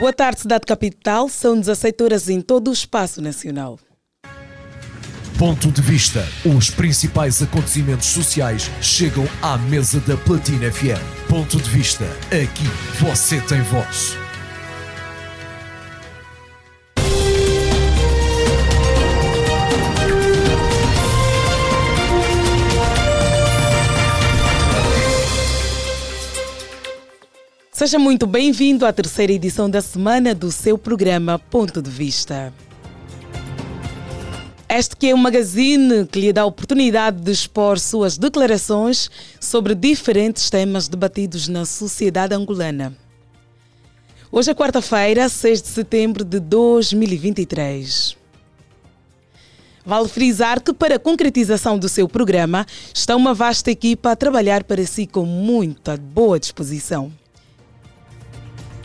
Boa tarde, Cidade Capital. São 17 horas em todo o espaço nacional. Ponto de vista. Os principais acontecimentos sociais chegam à mesa da Platina FM. Ponto de vista. Aqui você tem voz. Seja muito bem-vindo à terceira edição da semana do seu programa Ponto de Vista. Este que é um magazine que lhe dá a oportunidade de expor suas declarações sobre diferentes temas debatidos na sociedade angolana. Hoje é quarta-feira, 6 de setembro de 2023. Vale frisar que, para a concretização do seu programa, está uma vasta equipa a trabalhar para si com muita boa disposição.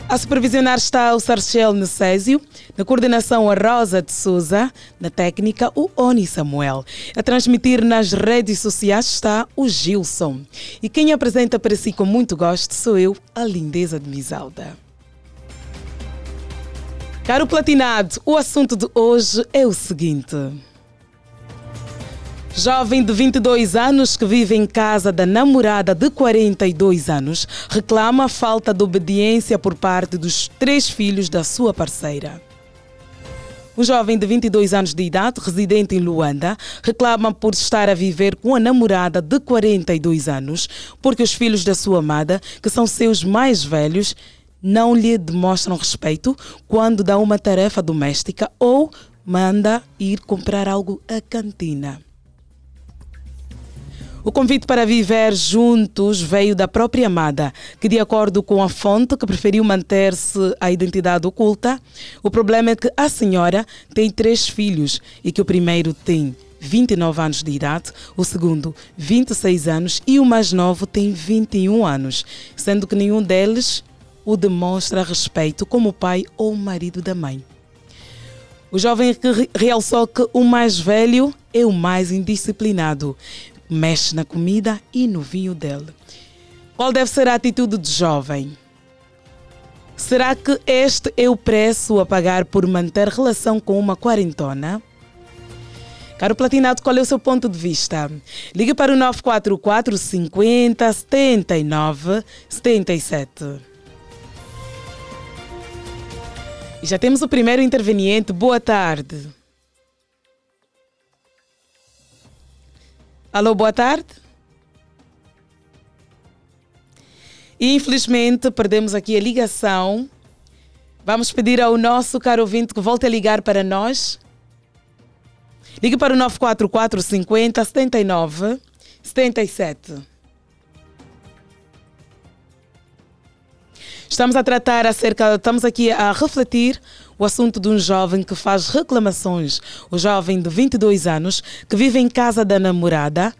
A supervisionar está o Sarchel Necésio, na coordenação a Rosa de Souza, na técnica o Oni Samuel. A transmitir nas redes sociais está o Gilson. E quem apresenta para si com muito gosto sou eu, a lindeza de Misalda. Caro Platinado, o assunto de hoje é o seguinte. Jovem de 22 anos que vive em casa da namorada de 42 anos reclama a falta de obediência por parte dos três filhos da sua parceira. Um jovem de 22 anos de idade, residente em Luanda, reclama por estar a viver com a namorada de 42 anos, porque os filhos da sua amada, que são seus mais velhos, não lhe demonstram respeito quando dá uma tarefa doméstica ou manda ir comprar algo à cantina. O convite para viver juntos veio da própria amada, que, de acordo com a fonte, que preferiu manter-se a identidade oculta. O problema é que a senhora tem três filhos e que o primeiro tem 29 anos de idade, o segundo 26 anos e o mais novo tem 21 anos, sendo que nenhum deles o demonstra respeito como pai ou marido da mãe. O jovem realçou que o mais velho é o mais indisciplinado, mexe na comida e no vinho dele. Qual deve ser a atitude do jovem? Será que este é o preço a pagar por manter relação com uma quarentona? Caro Platinado, qual é o seu ponto de vista? Ligue para o 944 50 79 77. E já temos o primeiro interveniente. Boa tarde. Alô, boa tarde. Infelizmente, perdemos aqui a ligação. Vamos pedir ao nosso caro ouvinte que volte a ligar para nós. Ligue para o 944 50 79 77. Estamos a tratar acerca, estamos aqui a refletir o assunto de um jovem que faz reclamações. O jovem de 22 anos que vive em casa da namorada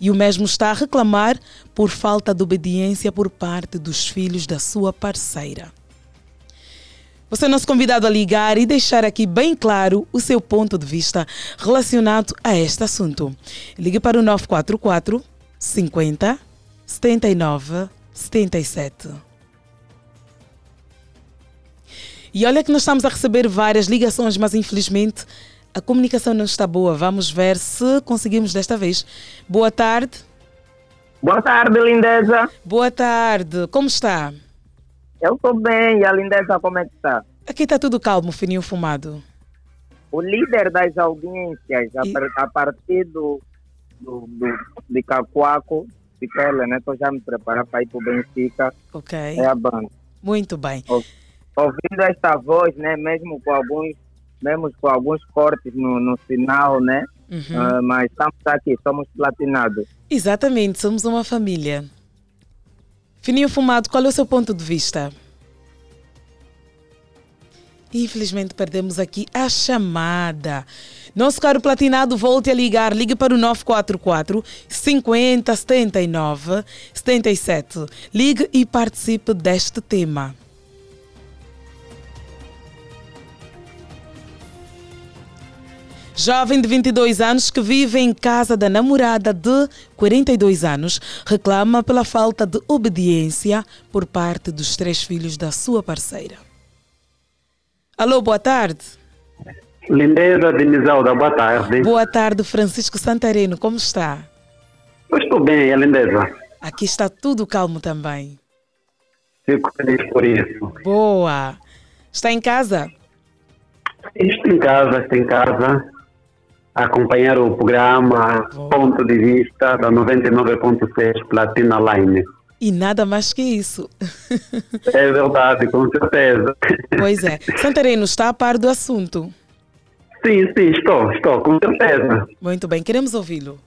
e o mesmo está a reclamar por falta de obediência por parte dos filhos da sua parceira. Você é nosso convidado a ligar e deixar aqui bem claro o seu ponto de vista relacionado a este assunto. Ligue para o 944 50 79 77. E olha que nós estamos a receber várias ligações, mas infelizmente a comunicação não está boa. Vamos ver se conseguimos desta vez. Boa tarde. Boa tarde, lindeza. Boa tarde. Como está? Eu estou bem. E a lindeza, como é que está? Aqui está tudo calmo, fininho fumado. O líder das audiências, e... a, partir do, do, do, de Cacoaco, Picela, né? Estou já me preparando para ir para o Benfica. Ok. É a banda. Muito bem. Okay ouvindo esta voz, né, mesmo com alguns, mesmo com alguns cortes no, no final, né? Uhum. Uh, mas estamos aqui, somos platinados. Exatamente, somos uma família. Fininho Fumado, qual é o seu ponto de vista? Infelizmente perdemos aqui a chamada. Nosso caro platinado, volte a ligar. Ligue para o 944 50 79 77. Ligue e participe deste tema. Jovem de 22 anos que vive em casa da namorada de 42 anos reclama pela falta de obediência por parte dos três filhos da sua parceira. Alô, boa tarde. Lindeza de Nisalda, boa tarde. Boa tarde, Francisco Santareno, como está? Eu estou bem, Lindeza. Aqui está tudo calmo também. Fico feliz por isso. Boa. Está em casa? Estou em casa, estou em casa. A acompanhar o programa. Ponto de Vista da 99.6 Platina Line. E nada mais que isso. É verdade, com certeza. Pois é. Santareno está a par do assunto. Sim, sim, estou, estou, com certeza. Muito bem, queremos ouvi-lo.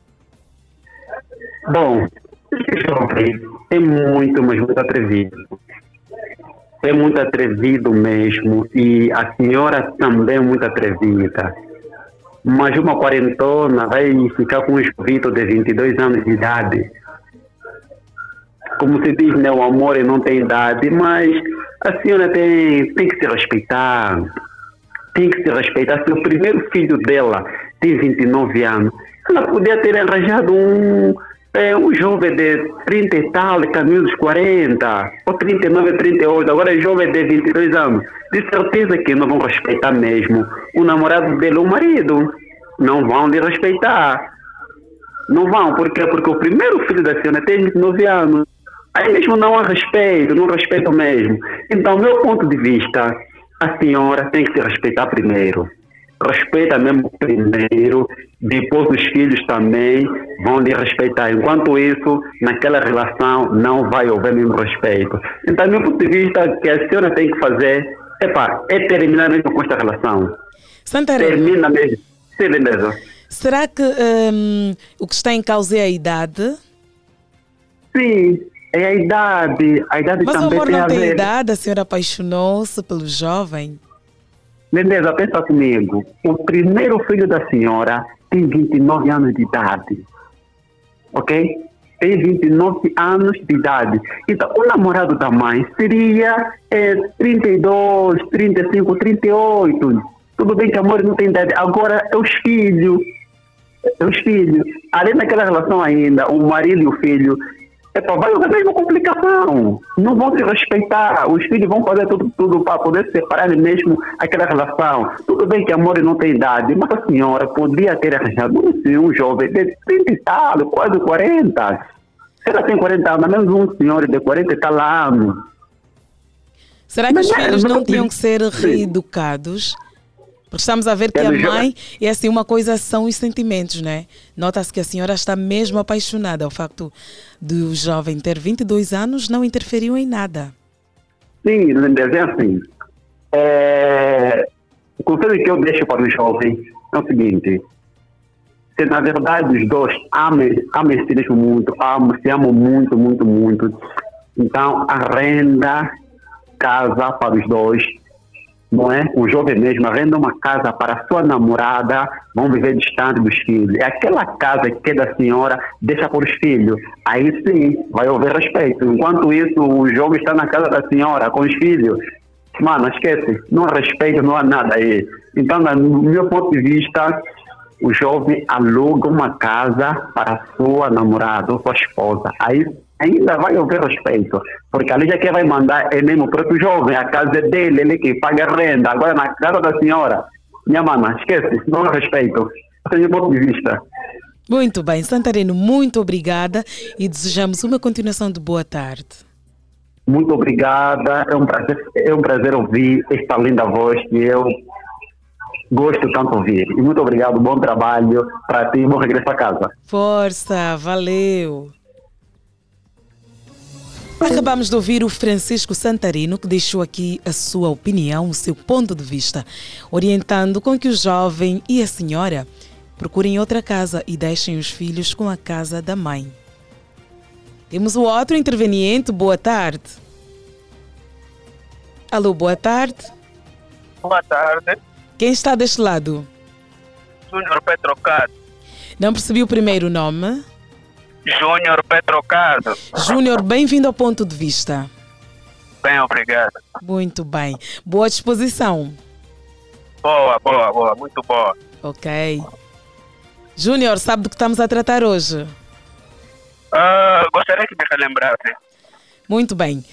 Bom, esse jovem é muito, mas muito atrevido. É muito atrevido mesmo. E a senhora também é muito atrevida. Mas uma quarentona vai ficar com um jovito de 22 anos de idade. Como se diz, né, o amor não tem idade, mas a senhora tem, tem que se respeitar. Tem que se respeitar. Se o primeiro filho dela tem 29 anos, ela podia ter arranjado um, é, um jovem de 30 e tal, caminho dos 40, ou 39, 38, agora é jovem de 22 anos. De certeza que não vão respeitar mesmo o namorado dele, o marido. Não vão lhe respeitar. Não vão, por quê? Porque o primeiro filho da senhora tem 29 anos. Aí mesmo não há respeito, não respeito mesmo. Então, meu ponto de vista, a senhora tem que se respeitar primeiro. Respeita mesmo primeiro, depois os filhos também vão lhe respeitar. Enquanto isso, naquela relação não vai haver mesmo respeito. Então, meu ponto de vista, que a senhora tem que fazer epa, é terminar mesmo com esta relação. Santareno, Termina mesmo. Sim, beleza. será que hum, o que está em causa é a idade? Sim, é a idade. A idade Mas o também amor tem não a tem ver. idade, a senhora apaixonou-se pelo jovem. Lindeza, pensa comigo. O primeiro filho da senhora tem 29 anos de idade. Ok? Tem 29 anos de idade. Então, o namorado da mãe seria é, 32, 35, 38. Tudo bem que amor não tem idade. Agora é os filhos. É os filhos. Além daquela relação ainda, o marido e o filho Epa, vai haver mesmo complicação. Não vão se respeitar. Os filhos vão fazer tudo, tudo para poder separar mesmo aquela relação. Tudo bem que amor não tem idade, mas a senhora podia ter arranjado um, um jovem de 30 e tal, quase 40. Se ela tem 40 anos, menos um senhor de 40 e tal anos. Será que os Mas é, filhos não não- tinham que ser reeducados? Porque estamos a ver que É a do mãe, é assim, uma coisa são os sentimentos, né? Nota-se que a senhora está mesmo apaixonada. O facto de o jovem ter 22 anos não interferiu em nada. Sim, é assim. É, o conselho que eu deixo para os jovens é o seguinte. Se na verdade os dois amam, amam se mesmo muito, amam, se amam muito, muito, muito, então arrenda casa para os dois, não é? O jovem mesmo arrenda uma casa para sua namorada, vão viver distante dos filhos. É aquela casa que é da senhora, deixa para os filhos. Aí sim, vai haver respeito. Enquanto isso, o jovem está na casa da senhora, com os filhos. Mano, esquece, não há respeito, não há nada aí. Então, no meu ponto de vista, o jovem aluga uma casa para sua namorada ou sua esposa. Aí ainda vai haver respeito. Porque ali já quem vai mandar é mesmo o próprio jovem, a casa dele, ele que paga a renda. Agora na casa da senhora, minha mana, esquece, não respeito. Esse é o meu ponto de vista. Muito bem, Santareno, muito obrigada e desejamos uma continuação de boa tarde. Muito obrigada, é um prazer, é um prazer ouvir esta linda voz que eu gosto tanto de ouvir. E muito obrigado, bom trabalho para ti e bom regresso a casa. Força, valeu. Acabamos de ouvir o Francisco Santarino, que deixou aqui a sua opinião, o seu ponto de vista, orientando com que o jovem e a senhora procurem outra casa e deixem os filhos com a casa da mãe. Temos o outro interveniente, boa tarde. Alô, boa tarde. Boa tarde, Quem está deste lado? Júnior Petrocado. Não percebi o primeiro nome. Júnior Petrocado. Júnior, bem-vindo ao ponto de vista. Bem, obrigado. Muito bem. Boa disposição. Boa, boa, boa, muito boa. Ok. Júnior, sabe do que estamos a tratar hoje? Ah, gostaria que me relembrasse. Muito bem.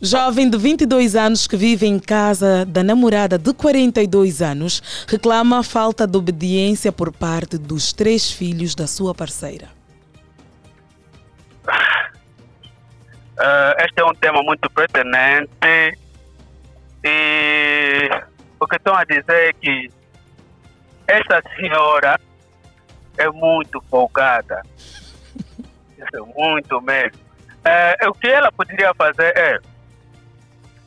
Jovem de 22 anos que vive em casa da namorada de 42 anos reclama a falta de obediência por parte dos três filhos da sua parceira. Ah, este é um tema muito pertinente e o que estão a dizer é que esta senhora é muito folgada. Isso é muito mesmo. Eh, o que ela poderia fazer é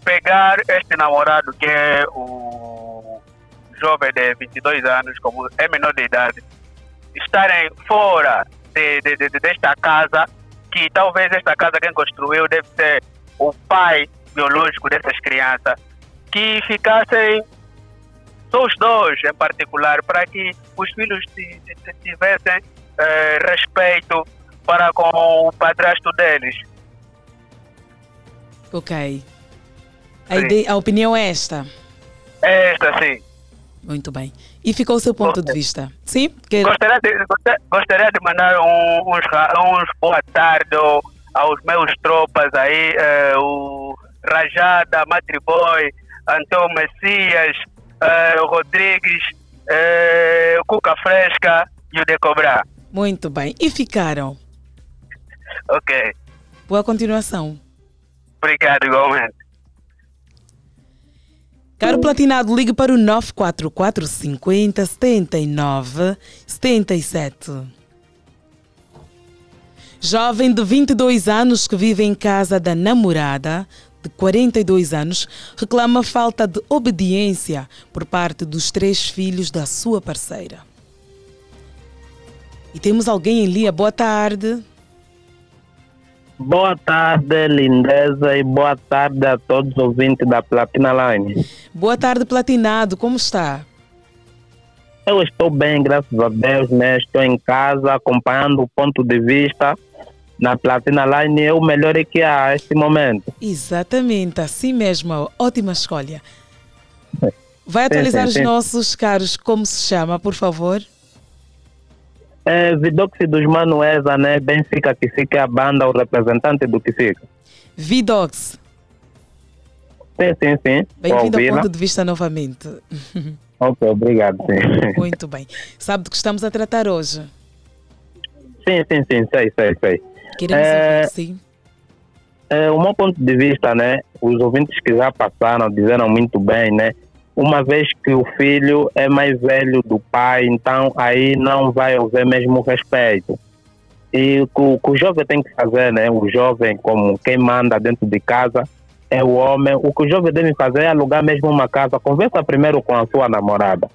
pegar este namorado que é o jovem de 22 anos, como é menor de idade, estarem fora de, de- de- desta casa, que talvez esta casa quem construiu deve ser o pai biológico dessas crianças, que ficassem só os dois em particular, para que os filhos ti- ti- ti- tivessem eh, respeito para com o padrasto deles. Ok. A, ideia- a opinião é esta. Esta sim. Muito bem. E ficou o seu ponto de vista? Sim? Gostaria de, gosta- gostaria de mandar um- uns, uns boa tarde ao- aos meus tropas aí, eh, o Rajada, Matriboy, Antônio Messias, eh, Rodrigues, eh, o Cuca Fresca e o Decobrar. Muito bem. E ficaram? Ok, Boa continuação. obrigado igualmente. Caro Platinado, ligue para o 944 50 79 77. Jovem de 22 anos que vive em casa da namorada de 42 anos reclama falta de obediência por parte dos três filhos da sua parceira. E temos alguém em linha. Boa tarde. Boa tarde, lindeza, e boa tarde a todos os ouvintes da Platina Line. Boa tarde, Platinado. Como está? Eu estou bem, graças a Deus, né? Estou em casa acompanhando o ponto de vista na Platina Line. É o melhor que há neste momento. Exatamente, assim mesmo. Ótima escolha. Vai atualizar sim, os sim. nossos caros, como se chama, por favor? É, Vidox dos Manuesa, né? Benfica que fica a banda, o representante do que fica. Vidox, Sim, sim, sim. bem-vindo ao ponto de vista novamente. Ok, obrigado, sim. Muito bem. Sabe do que estamos a tratar hoje? Sim, sim, sim, sei, sei, sei. Queremos É, ouvir, sim. É, o meu ponto de vista, né? Os ouvintes que já passaram disseram muito bem, né? Uma vez que o filho é mais velho do pai, então aí não vai haver mesmo respeito. E o que o, jovem tem que fazer, né? O jovem, como quem manda dentro de casa, é o homem. O que o jovem deve fazer é alugar mesmo uma casa. Conversa primeiro com a sua namorada.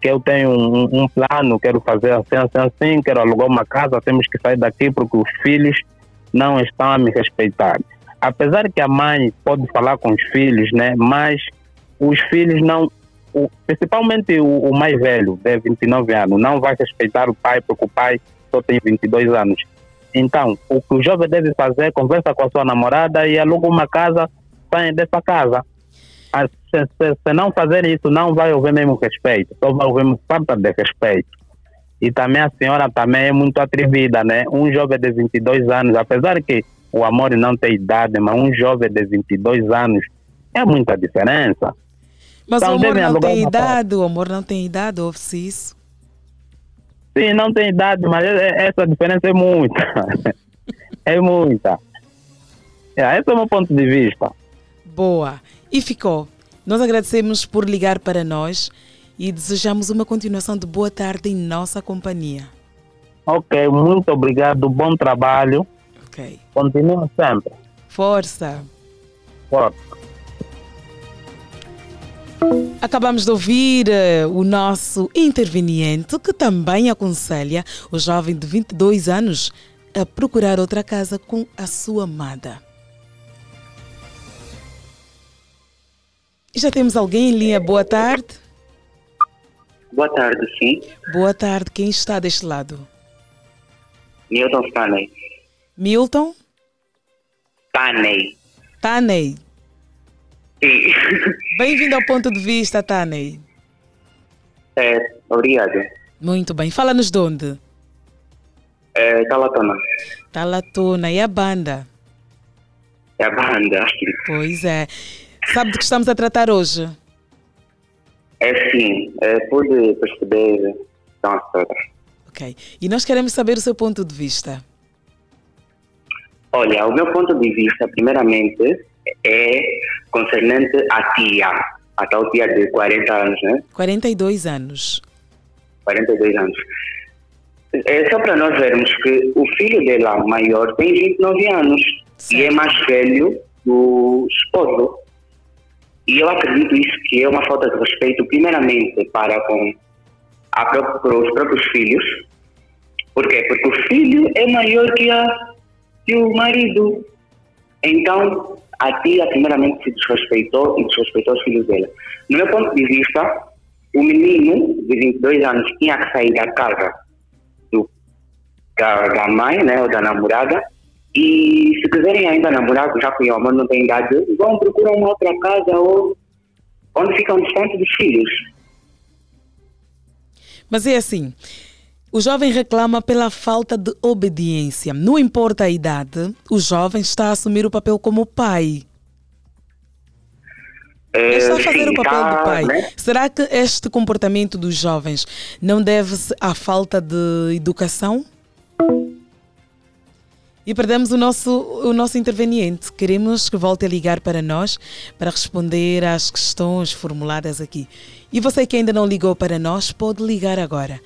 Que eu tenho um- um plano, quero fazer assim, assim, assim, quero alugar uma casa, temos que sair daqui porque os filhos não estão a me respeitar. Apesar que a mãe pode falar com os filhos, né? Mas os filhos não, o- principalmente o, o mais velho, de 29 anos, não vai respeitar o pai porque o pai só tem 22 anos. Então, o que o jovem deve fazer conversa com a sua namorada e aluga uma casa, saem dessa casa. Ah, Se, se- se não fazer isso, não vai haver mesmo respeito, só vai haver falta de respeito. E também a senhora também é muito atrevida, né? Um jovem de 22 anos, apesar que o amor não tem idade, mas um jovem de 22 anos é muita diferença. Mas então o amor devem não tem idade, o amor não tem idade, ouve-se isso. Sim, não tem idade, mas é- é- essa diferença é muita. é muita. É, esse é o meu ponto de vista. Boa. E ficou. Nós agradecemos por ligar para nós e desejamos uma continuação de boa tarde em nossa companhia. Ok, muito obrigado, bom trabalho. Ok. Continua sempre. Força. Forte. Acabamos de ouvir eh, o nosso interveniente que também aconselha o jovem de 22 anos a procurar outra casa com a sua amada. Já temos alguém em linha. Boa tarde. Boa tarde, sim. Boa tarde. Quem está deste lado? Milton Stanley. Milton Stanley. Taney. Sim. Bem-vindo ao ponto de vista, Taney. É, Obrigado. Muito bem. Fala-nos de onde? É, Talatona. Talatona. E a banda? É a banda. Pois é. Sabe do que estamos a tratar hoje? É sim, é, pude perceber. Então. Ok. E nós queremos saber o seu ponto de vista. Olha, o meu ponto de vista, primeiramente, é concernente à tia, a tal tia de 40 anos, né? 42 anos. 42 anos. É só para nós vermos que o filho dela maior tem 29 anos e é mais velho do esposo. E eu acredito isso que é uma falta de respeito, primeiramente, para com a para os próprios filhos. Por quê? Porque o filho é maior que, a, que o marido. Então, a tia, primeiramente, se desrespeitou e desrespeitou os filhos dela. No meu ponto de vista, o menino de 22 anos tinha que sair da casa do, da, da mãe, né, ou da namorada, e se quiserem ainda namorar, já que o amor não tem idade, vão procurar uma outra casa ou onde ficam distantes dos filhos. Mas é assim. O jovem reclama pela falta de obediência. Não importa a idade, o jovem está a assumir o papel como pai. Eh, Está a fazer sim, o papel tá, do pai. né? Será que este comportamento dos jovens não deve-se à falta de educação? E perdemos o nosso, o nosso interveniente. Queremos que volte a ligar para nós para responder às questões formuladas aqui. E você que ainda não ligou para nós, pode ligar agora.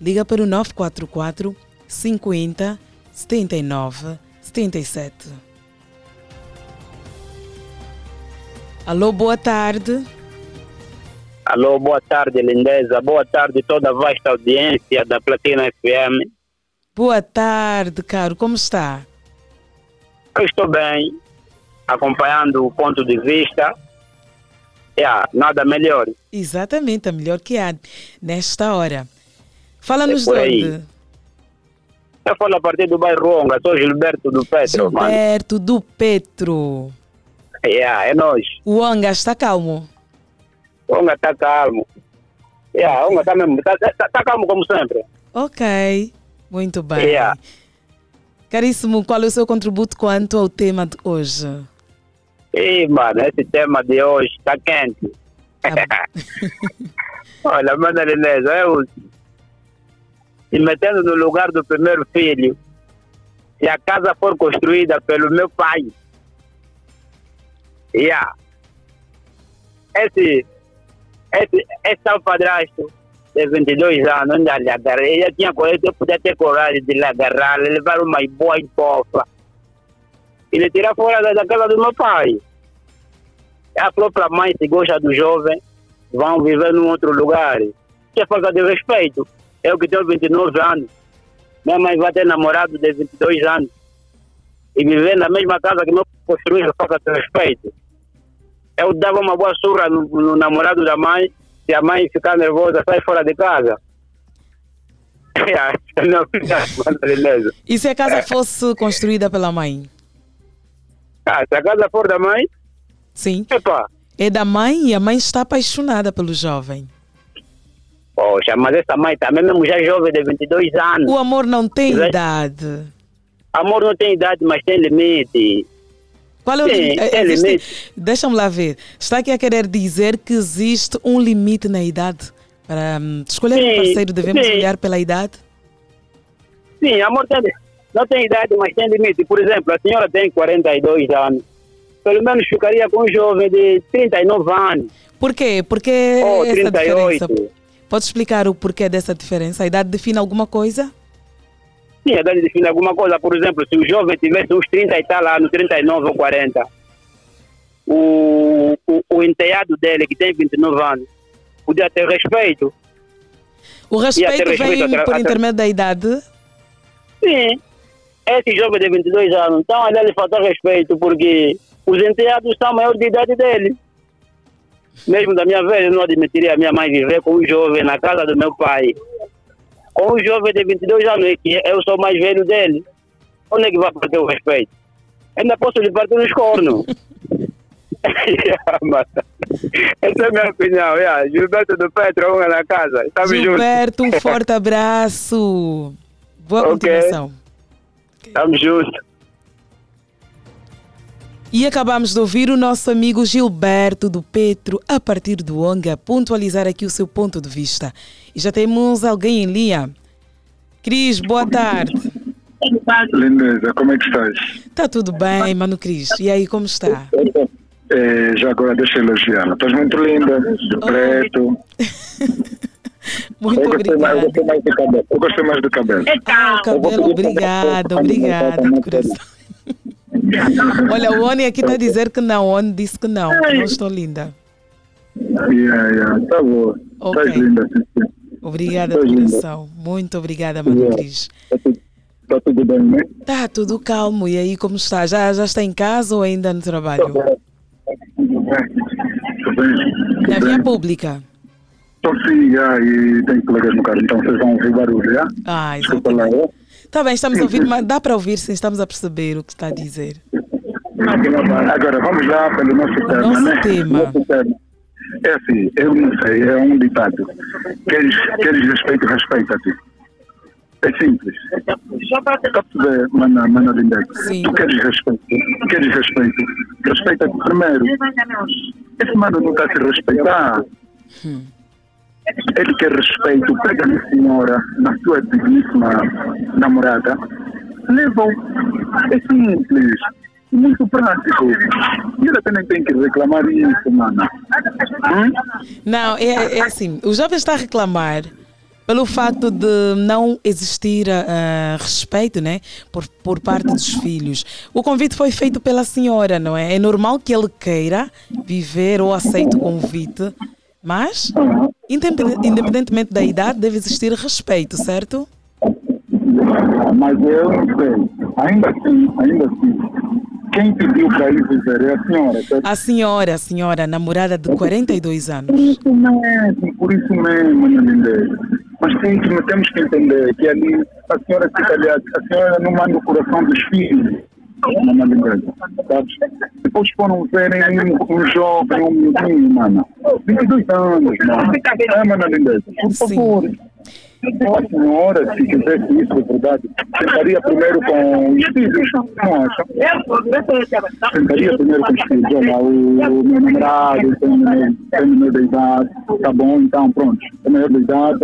Liga para o 944 50 79 77. Alô, boa tarde. Alô, boa tarde, lindeza. Boa tarde, toda a vasta audiência da Platina FM. Boa tarde, caro. Como está? Eu estou bem, acompanhando o ponto de vista. Yeah, nada melhor. Exatamente, a melhor que há nesta hora. Fala-nos É de onde? Eu falo a partir do bairro Onga, sou Gilberto do Petro, mano. Gilberto do Petro. Yeah, é nós. O Anga está calmo. Onga está calmo. Yeah, Onga está mesmo, tá, tá, tá calmo como sempre. Ok, muito bem. Yeah. Caríssimo, qual é o seu contributo quanto ao tema de hoje? E, mano, esse tema de hoje está quente. Olha, mano, Linesa, eu se metendo no lugar do primeiro filho, se a casa for construída pelo meu pai, yeah, esse, esse, esse tal padrasto de 22 anos, onde ele agarra, ele tinha coragem, eu podia ter coragem de lhe agarrar, levar uma boa empofa e lhe tirar fora da, da casa do meu pai. A própria mãe, se gosta do jovem, vão viver num outro lugar. Que é falta de respeito. Eu que tenho 29 anos, minha mãe vai ter namorado de 22 anos e viver na mesma casa que meu construí, é falta de respeito. Eu dava uma boa surra no, no namorado da mãe, se a mãe ficar nervosa, sai fora de casa. Não. E se a casa fosse construída pela mãe? Ah, se a casa for da mãe, Sim. epa, É da mãe e a mãe está apaixonada pelo jovem. Poxa, mas essa mãe também mesmo já é jovem de 22 anos. O amor não tem Exato. idade. Amor não tem idade, mas tem limite. Qual é o Sim, limite? limite. Deixa-me lá ver. Está aqui a querer dizer que existe um limite na idade? Para hum, escolher um Sim, parceiro, devemos sim. olhar pela idade? Sim, amor tem, não tem idade, mas tem limite. Por exemplo, a senhora tem 42 anos. Pelo menos ficaria com um jovem de 39 anos. Por quê? Porque Ou essa 38. diferença? Pode explicar o porquê dessa diferença? A idade define alguma coisa? Sim, a idade define alguma coisa. Por exemplo, se o jovem tivesse uns 30 e tal anos, 39 ou 40, o, o, o enteado dele, que tem 29 anos, podia ter respeito. O respeito respeito vem por intermédio da idade? Sim, esse jovem de 22 anos, então a ele falta respeito, porque os enteados são maiores de idade dele. Mesmo da minha vez, eu não admitiria a minha mãe viver com um jovem na casa do meu pai. Com um jovem de 22 anos, que eu sou mais velho dele. Onde é que vai perder o respeito? Ainda posso lhe partir nos cornos. Essa é a minha opinião. Yeah. Gilberto do Petro, um na casa. Estamos juntos. Gilberto, um forte abraço. Boa Ok. continuação. Estamos juntos. E acabamos de ouvir o nosso amigo Gilberto do Petro, a partir do Onga, pontualizar aqui o seu ponto de vista. E já temos alguém em linha. Cris, boa tarde. Lindeza, como é que estás? Está tudo bem, Mano Cris? E aí, como está? É, já agora deixa eu elogiá-la. Estás muito linda, de preto. Muito eu, gostei mais, eu obrigada. gostei mais do cabelo. Eu gostei mais do cabelo. Ah, cabelo, obrigada, obrigada, de coração. Olha, o Oni aqui está a dizer que não, o Oni disse que não, não estou linda. Yeah, yeah, tá boa. Ok. Estás linda, sim. Obrigada, Estás de linda. coração. Muito obrigada, Mano Yeah. Cris. Tá tudo, tá tudo bem, né? Tá tudo calmo. E aí, como está? Já, já está em casa ou ainda no trabalho? Tudo bem. Na via pública. Estou sim, já, e tenho colegas no carro, então vocês vão ouvir barulho, já? Ah, Desculpa lá, exatamente. é? Tá bem, estamos a ouvir, mas dá para ouvir sim, estamos a perceber o que está a dizer. Agora, vamos lá pelo nosso tema, Nosso né? tema. Nosso tema. É assim, eu não sei, é um ditado. Queres, queres respeito, respeita-te. É simples. Está a perceber, mana, mana linda? Tu queres respeito, queres respeito, respeita-te primeiro. Esse mano não está a se respeitar. Ele quer respeito, pega na senhora, na sua digníssima namorada, leva-o. É simples, muito prático. E ele também tem que reclamar isso, mano. Hum? Não, é, é assim, o jovem está a reclamar pelo facto de não existir ah, respeito né, por, por parte dos filhos. O convite foi feito pela senhora, não é? É normal que ele queira viver ou aceite o convite, mas, independ- independentemente da idade, deve existir respeito, certo? Mas eu não sei. Ainda assim, ainda assim, quem pediu para ir viver é a senhora. certo? A senhora, a senhora, namorada de 42 Por anos. isso mesmo, por isso mesmo, minha linda. Mas tem que, temos que entender que ali a senhora fica ali, a senhora não manda o coração dos filhos. Minha linda, sabes? Depois foram verem um, um jovem, um menino, mano. 22 anos, mano. É, linda, por Sim. Favor. A senhora, se quisesse isso de verdade, sentaria primeiro com os filhos, não acha? Sentaria primeiro com os filhos. Olha, o, o meu namorado tem menor, de idade, tá bom, então pronto, é menor de idade,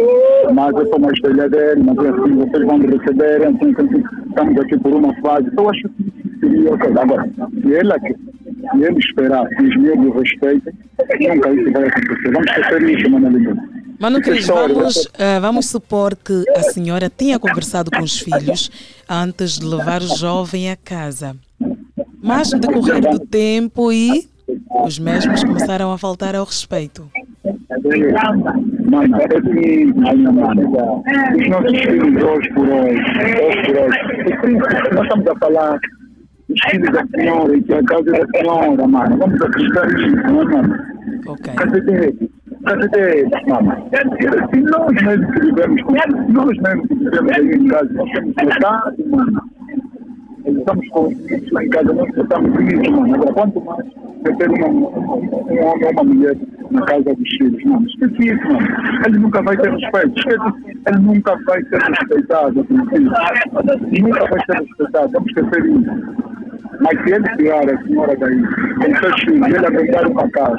mas eu sou mais velha dele, mas é assim, vocês vão me receber, assim, assim, estamos aqui por uma fase. Eu acho que seria ok. Agora, se ele, aqui- se ele esperar que os meus o respeitem, nunca isso vai acontecer. Vamos esquecer isso, Mana Linda. Mano Cris, vamos, ah, vamos supor que a senhora tenha conversado com os filhos antes de levar o jovem a casa. Mas no decorrer do tempo e os mesmos começaram a faltar ao respeito. Mano, é assim, minha mano. Os nossos filhos hoje por hoje, hoje por hoje. Nós estamos a falar dos filhos da senhora e que é a casa da senhora, mano. Vamos acreditar nisso, não é, mano? Ok. Cadê dele? Cadê dele, mano? E nós vivemos, com- nós mesmos que vivemos aí em casa, nós temos vontade, mano. Estamos com isso lá em casa, nós estamos isso, mano. Agora, quanto mais eu ter uma, um homem ou uma mulher na casa dos filhos, mano, esquece isso, mano. Ele nunca vai ter respeito. Esquece, ele nunca vai ser respeitado, filho. Nunca vai ser respeitado. Vamos esquecer isso. Mas se ele tirar a senhora daí, com seus filhos, ele aguentar uma casa,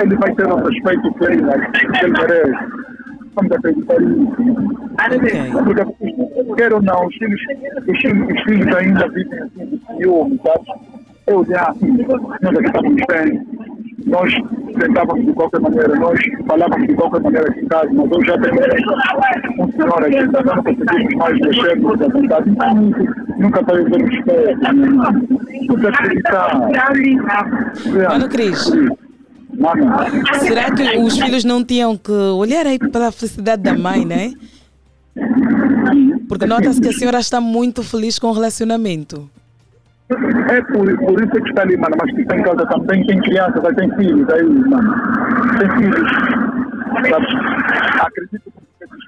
ele vai ter o respeito que ele, que ele merece. Vamos acreditar nisso. Ok. Porque, quer ou não, os filhos, os filhos, os filhos ainda vivem assim de ciúme, sabe? Eu já, assim, nós aqui estávamos bem, nós tentávamos de qualquer maneira, nós falávamos de qualquer maneira aqui em casa, mas eu já tenho um senhor aqui, então não conseguimos mais mexer-nos à vontade. Então, nunca respeito, minha mãe. Tudo acreditar. Mano Cris, Mano, será que os filhos não tinham que olhar aí pela felicidade da mãe, né? Porque nota-se que a senhora está muito feliz com o relacionamento. É por, por isso que está ali, mano. Mas que está em casa também tem crianças, tem filhos, aí, mano. Tem filhos. Sabe? Acredito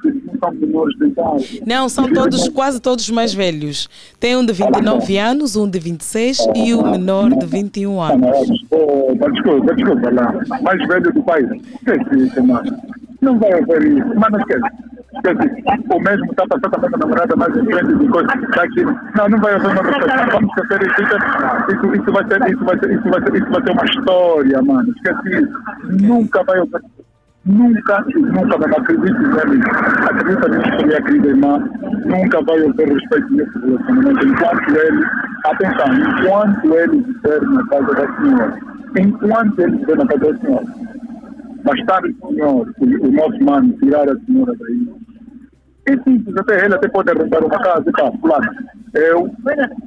filhos são menores de idade. Não, são todos, quase todos mais velhos. Tem um de 29 anos, um de 26 e o menor de 21 anos. Oh, desculpa, desculpa lá. Mais velho do país. Esquece isso, mano. Não vai haver isso. Mano, esquece. Esquece. O mesmo está passando com a namorada mais em frente de coisa. Tá aqui. Não, não vai haver uma coisa. Vamos esquecer isso. Isso, isso, vai ser, isso, vai ser, isso, vai ser, isso vai ser uma história, mano. Esquece isso. Nunca vai haver. Nunca, nunca vai acredito nele. Acredita nisso que minha querida irmã. Nunca vai haver respeito nesse relacionamento. Enquanto ele, atenção, enquanto ele estiver na casa da senhora, enquanto ele estiver na casa da senhora, bastar o senhor, o nosso mano, tirar a senhora daí. É simples, até ele até pode arrendar uma casa e tá, fulano. Eu,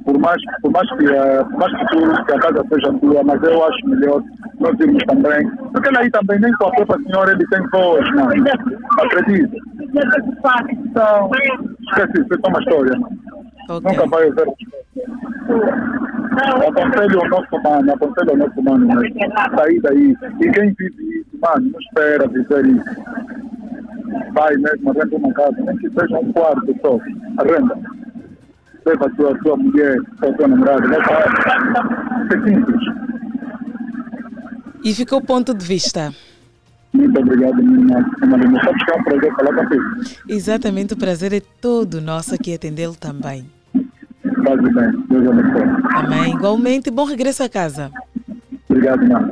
por mais, por mais que, eh, por mais que, tu, que a casa seja tua, mas eu acho melhor nós irmos também. Porque ele aí também, nem com a própria senhora, ele tem voz, mano. Acredita? Então, esquece isso, é uma história. Ok. Nunca vai haver. Aconselho ao nosso mano, aconselho ao nosso mano, mas sair daí. E quem vive isso, mano, não espera viver isso. Vai mesmo, arrenda uma casa, nem que seja um quarto só, arrenda. Leva a tua, a tua mulher, a tua namorada, leva É simples. E fica o ponto de vista. Muito obrigado, minha irmã. Sabes que é um prazer falar contigo. Exatamente, o prazer é todo nosso aqui atendê-lo também. Faz bem. Deus abençoe. Amém. Igualmente, bom regresso a casa. Obrigado, irmã.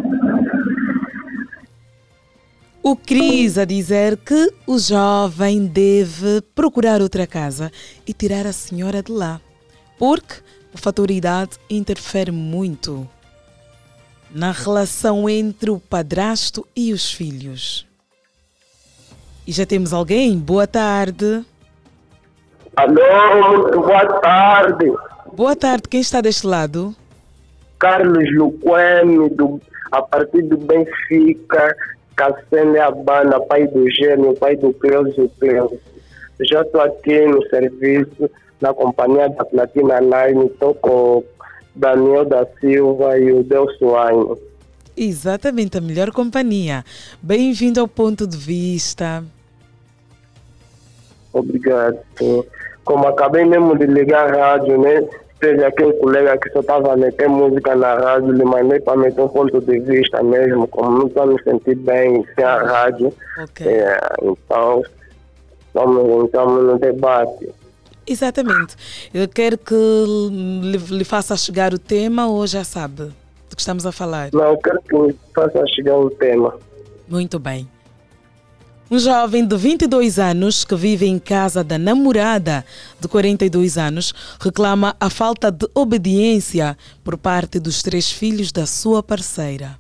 O Cris a dizer que o jovem deve procurar outra casa e tirar a senhora de lá, porque o fator idade interfere muito na relação entre o padrasto e os filhos. E já temos alguém? Boa tarde. Alô, muito boa tarde. Boa tarde, quem está deste lado? Carlos Luquene, do, a partir do Benfica, Cassene Abana, pai do Gênio, pai do Cleuso Cleuso. Já estou aqui no serviço, na companhia da Platina Line, estou com o Daniel da Silva e o Delcio Ainho. Exatamente, a melhor companhia. Bem-vindo ao ponto de vista. Obrigado. Como acabei mesmo de ligar a rádio, né? Teve aquele colega que só estava a meter música na rádio, lhe mandei para meter um ponto de vista mesmo, como não estou me sentir bem sem a rádio. Ok. É, então, estamos, estamos no debate. Exatamente. Eu quero que lhe, lhe faça chegar o tema ou já sabe do que estamos a falar? Não, eu quero que me faça chegar o tema. Muito bem. Um jovem de 22 anos que vive em casa da namorada de 42 anos reclama a falta de obediência por parte dos três filhos da sua parceira.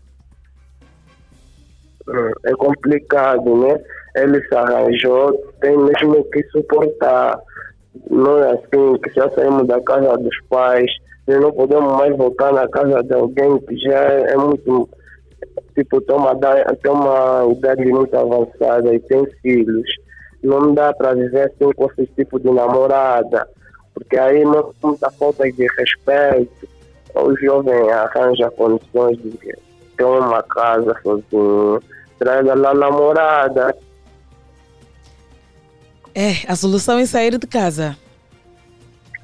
É complicado, né? Ele se arranjou, tem mesmo que suportar. Não é assim que já saímos da casa dos pais e não podemos mais voltar na casa de alguém que já é muito tipo, tem uma, tem uma idade muito avançada e tem filhos. Não dá para viver assim com esse tipo de namorada, porque aí não muita falta de respeito. O jovem arranja condições de ter uma casa sozinho, traz lá a namorada. É, a solução é sair de casa.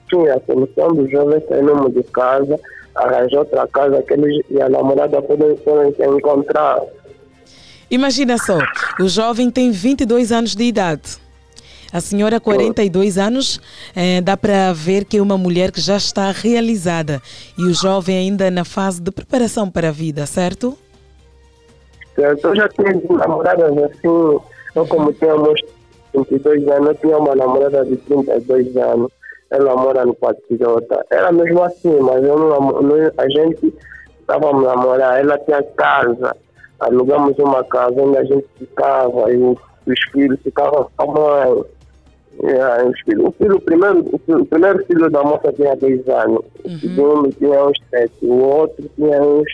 Sim, a solução do jovem é sair de casa, arranjar outra casa que ele e a namorada podem se encontrar. Imagina só, o jovem tem 22 anos de idade. A senhora, 42 anos, eh, dá para ver que é uma mulher que já está realizada e o jovem ainda na fase de preparação para a vida, certo? Certo? Eu já tive namoradas assim, eu como tinha meus 22 anos, eu tinha uma namorada de 32 anos, ela mora no Patriota. Era mesmo assim, mas eu não, não- a gente estava a namorar, ela tinha casa, alugamos uma casa onde a gente ficava e os, os filhos ficavam com a mãe. E, ah, os filhos- o, filho, o, primeiro, o, fi- o primeiro filho da moça tinha 10 anos, o segundo tinha uns 7, o outro tinha uns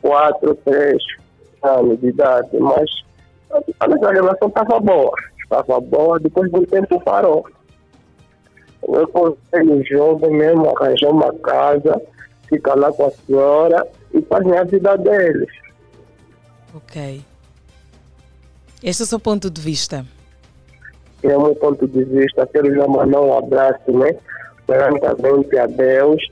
quatro, três anos de idade, mas a nossa relação estava boa. Estava boa, depois do tempo parou. Eu consegui jovem mesmo, arranjar uma casa, ficar lá com a senhora e fazer a vida deles. Ok. Este é o seu ponto de vista. é o meu ponto de vista. Quero já mandar um abraço, né? Perante a Deus,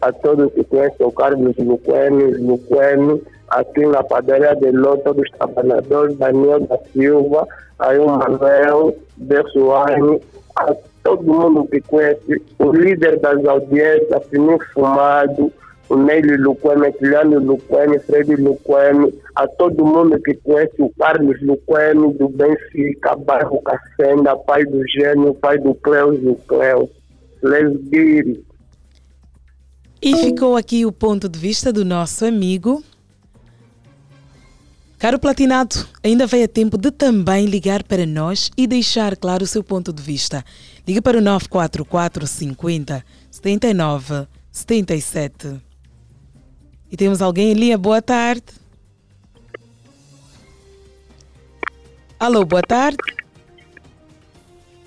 a todos que conhecem o Carlos Luquene, Luquene, aqui na padaria de Ló, todos os trabalhadores, Daniel da Silva, aí o Manuel, Bersuane, a todo mundo que conhece, o líder das audiências, Fininho Fumado, o Neile Luquene, Kiliano Luquene, Fred Luquene, a todo mundo que conhece o Carlos Luquene, do Benfica, bairro Cacenda, pai do Gênio, pai do Cleus e Cleus. Lesbiri. E ficou aqui o ponto de vista do nosso amigo. Caro Platinado, ainda vai a tempo de também ligar para nós e deixar claro o seu ponto de vista. Ligue para o 944 50 79 77. E temos alguém em linha. Boa tarde. Alô, boa tarde.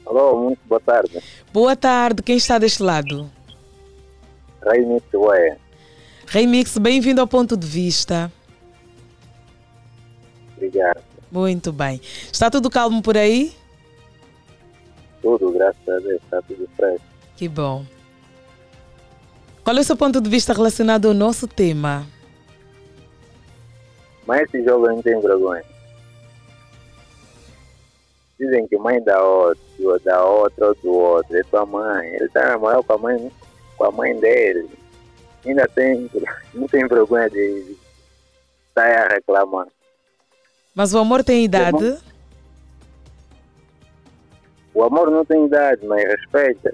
Alô, muito boa tarde. Boa tarde. Quem está deste lado? Remix Ué. Remix, bem-vindo ao ponto de vista. Obrigado. Muito bem. Está tudo calmo por aí? Tudo, graças a Deus, está tudo fresco. Que bom. Qual é o seu ponto de vista relacionado ao nosso tema? Mas esse jovem não tem vergonha. Dizem que mãe da outra, da outra ou do outro, é tua mãe. Ele está namorando com a mãe, com a mãe dele. Ainda tem, não tem vergonha de sair a reclamar. Mas o amor tem idade? O amor não tem idade, mas respeita.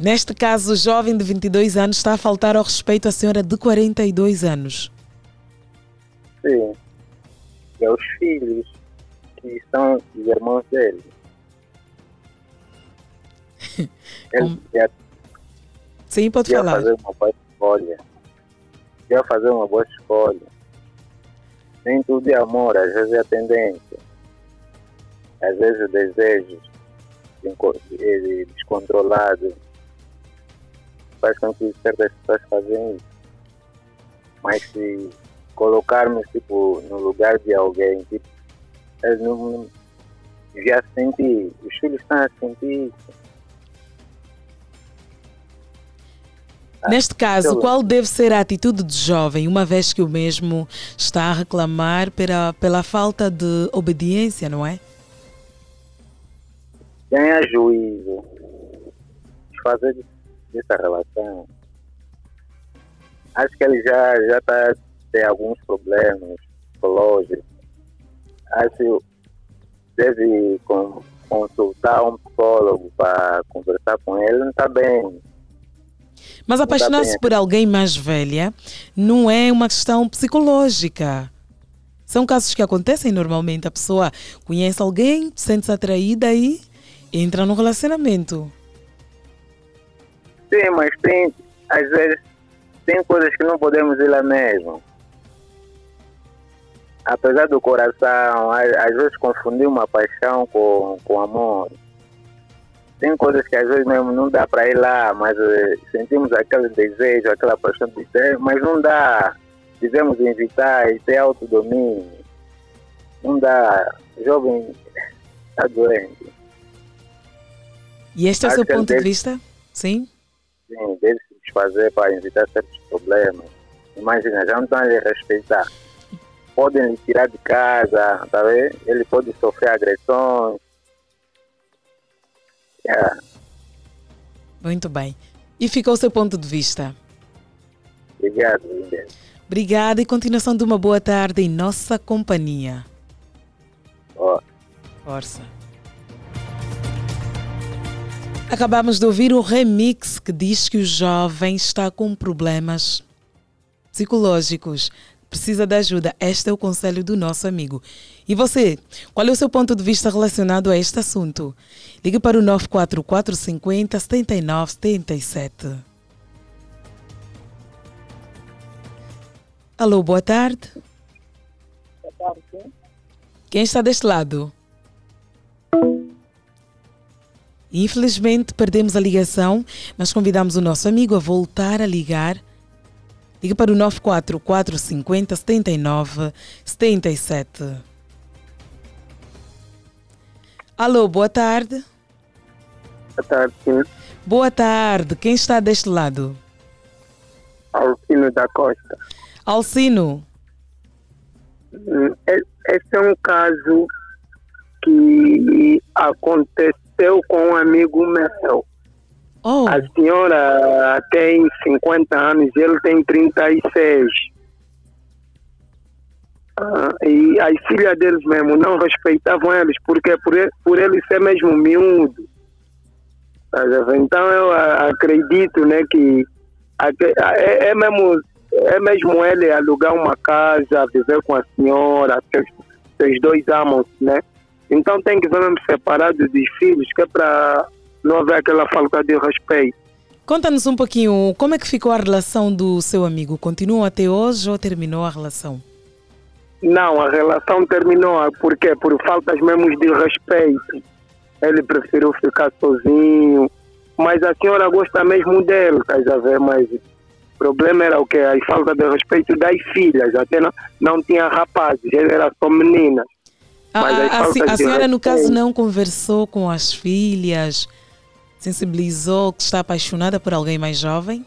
Neste caso, o jovem de 22 anos está a faltar ao respeito à senhora de 42 anos. Sim. E aos filhos, que são os irmãos dele. Ele já, Sim, pode já falar. fazer uma boa escolha. Já fazer uma boa escolha. Nem tudo é amor, às vezes é a tendência. Às vezes o desejo inco- eh, descontrolado faz com que certas pessoas fazem isso. Mas se colocarmos tipo, no lugar de alguém, tipo, eles não- já senti, os filhos estão a sentir isso. Neste caso, qual deve ser a atitude do jovem, uma vez que o mesmo está a reclamar pela, pela falta de obediência, não é? Ganhar juízo, fazer dessa relação. Acho que ele já já está a ter alguns problemas psicológicos. Acho que deve con- consultar um psicólogo para conversar com ele. Não está bem. Mas apaixonar-se por alguém mais velha não é uma questão psicológica. São casos que acontecem normalmente. A pessoa conhece alguém, sente-se atraída e entra no relacionamento. Sim, mas tem, às vezes, tem coisas que não podemos ir lá mesmo. Apesar do coração, às, às vezes confundir uma paixão com, com amor. Tem coisas que às vezes mesmo não dá para ir lá, mas eh, sentimos aquele desejo, aquela paixão de ter, mas não dá. Devemos evitar e ter autodomínio. Não dá. Jovem está doente. E este é o seu ponto de deve- vista? Sim? Sim, deve se desfazer para evitar certos problemas. Imagina, já não estão a lhe respeitar. Podem lhe tirar de casa, tá vendo? Ele pode sofrer agressões. É, Muito bem. E ficou o seu ponto de vista. obrigado, Linda. Obrigada e continuação de uma boa tarde em nossa companhia. Ó. Força. Acabamos de ouvir o remix que diz que o jovem está com problemas psicológicos. Precisa de ajuda. Este é o conselho do nosso amigo. E você, qual é o seu ponto de vista relacionado a este assunto? Ligue para o 944 50 79 77. Alô, boa tarde. Boa tarde. Quem está deste lado? Infelizmente perdemos a ligação, mas convidamos o nosso amigo a voltar a ligar. Ligue para o 944 50 79 77. Alô, boa tarde. Boa tarde, sim. Boa tarde. Quem está deste lado? Alcino da Costa. Alcino. Hum, e- Esse é um caso que aconteceu com um amigo meu. Oh. A senhora tem 50 anos e ele tem 36. Ah, e as filhas deles mesmo não respeitavam eles, porque por ele, por ele ser mesmo miúdo. Tá? Então eu ah, acredito né, que aque- é, é mesmo, é mesmo ele alugar uma casa, viver com a senhora, seus, seus dois amam né? Então tem que ver separado dos filhos, que é para não haver aquela falta de respeito. Conta-nos um pouquinho como é que ficou a relação do seu amigo. Continua até hoje ou terminou a relação? Não, a relação terminou. Por quê? Por faltas mesmo de respeito. Ele preferiu ficar sozinho. Mas a senhora gosta mesmo dele, estás a ver? Mas o problema era o quê? A falta de respeito das filhas. Até não, não tinha rapazes, ele era só meninas. A, a- a, a senhora, no caso, não conversou com as filhas, sensibilizou que está apaixonada por alguém mais jovem?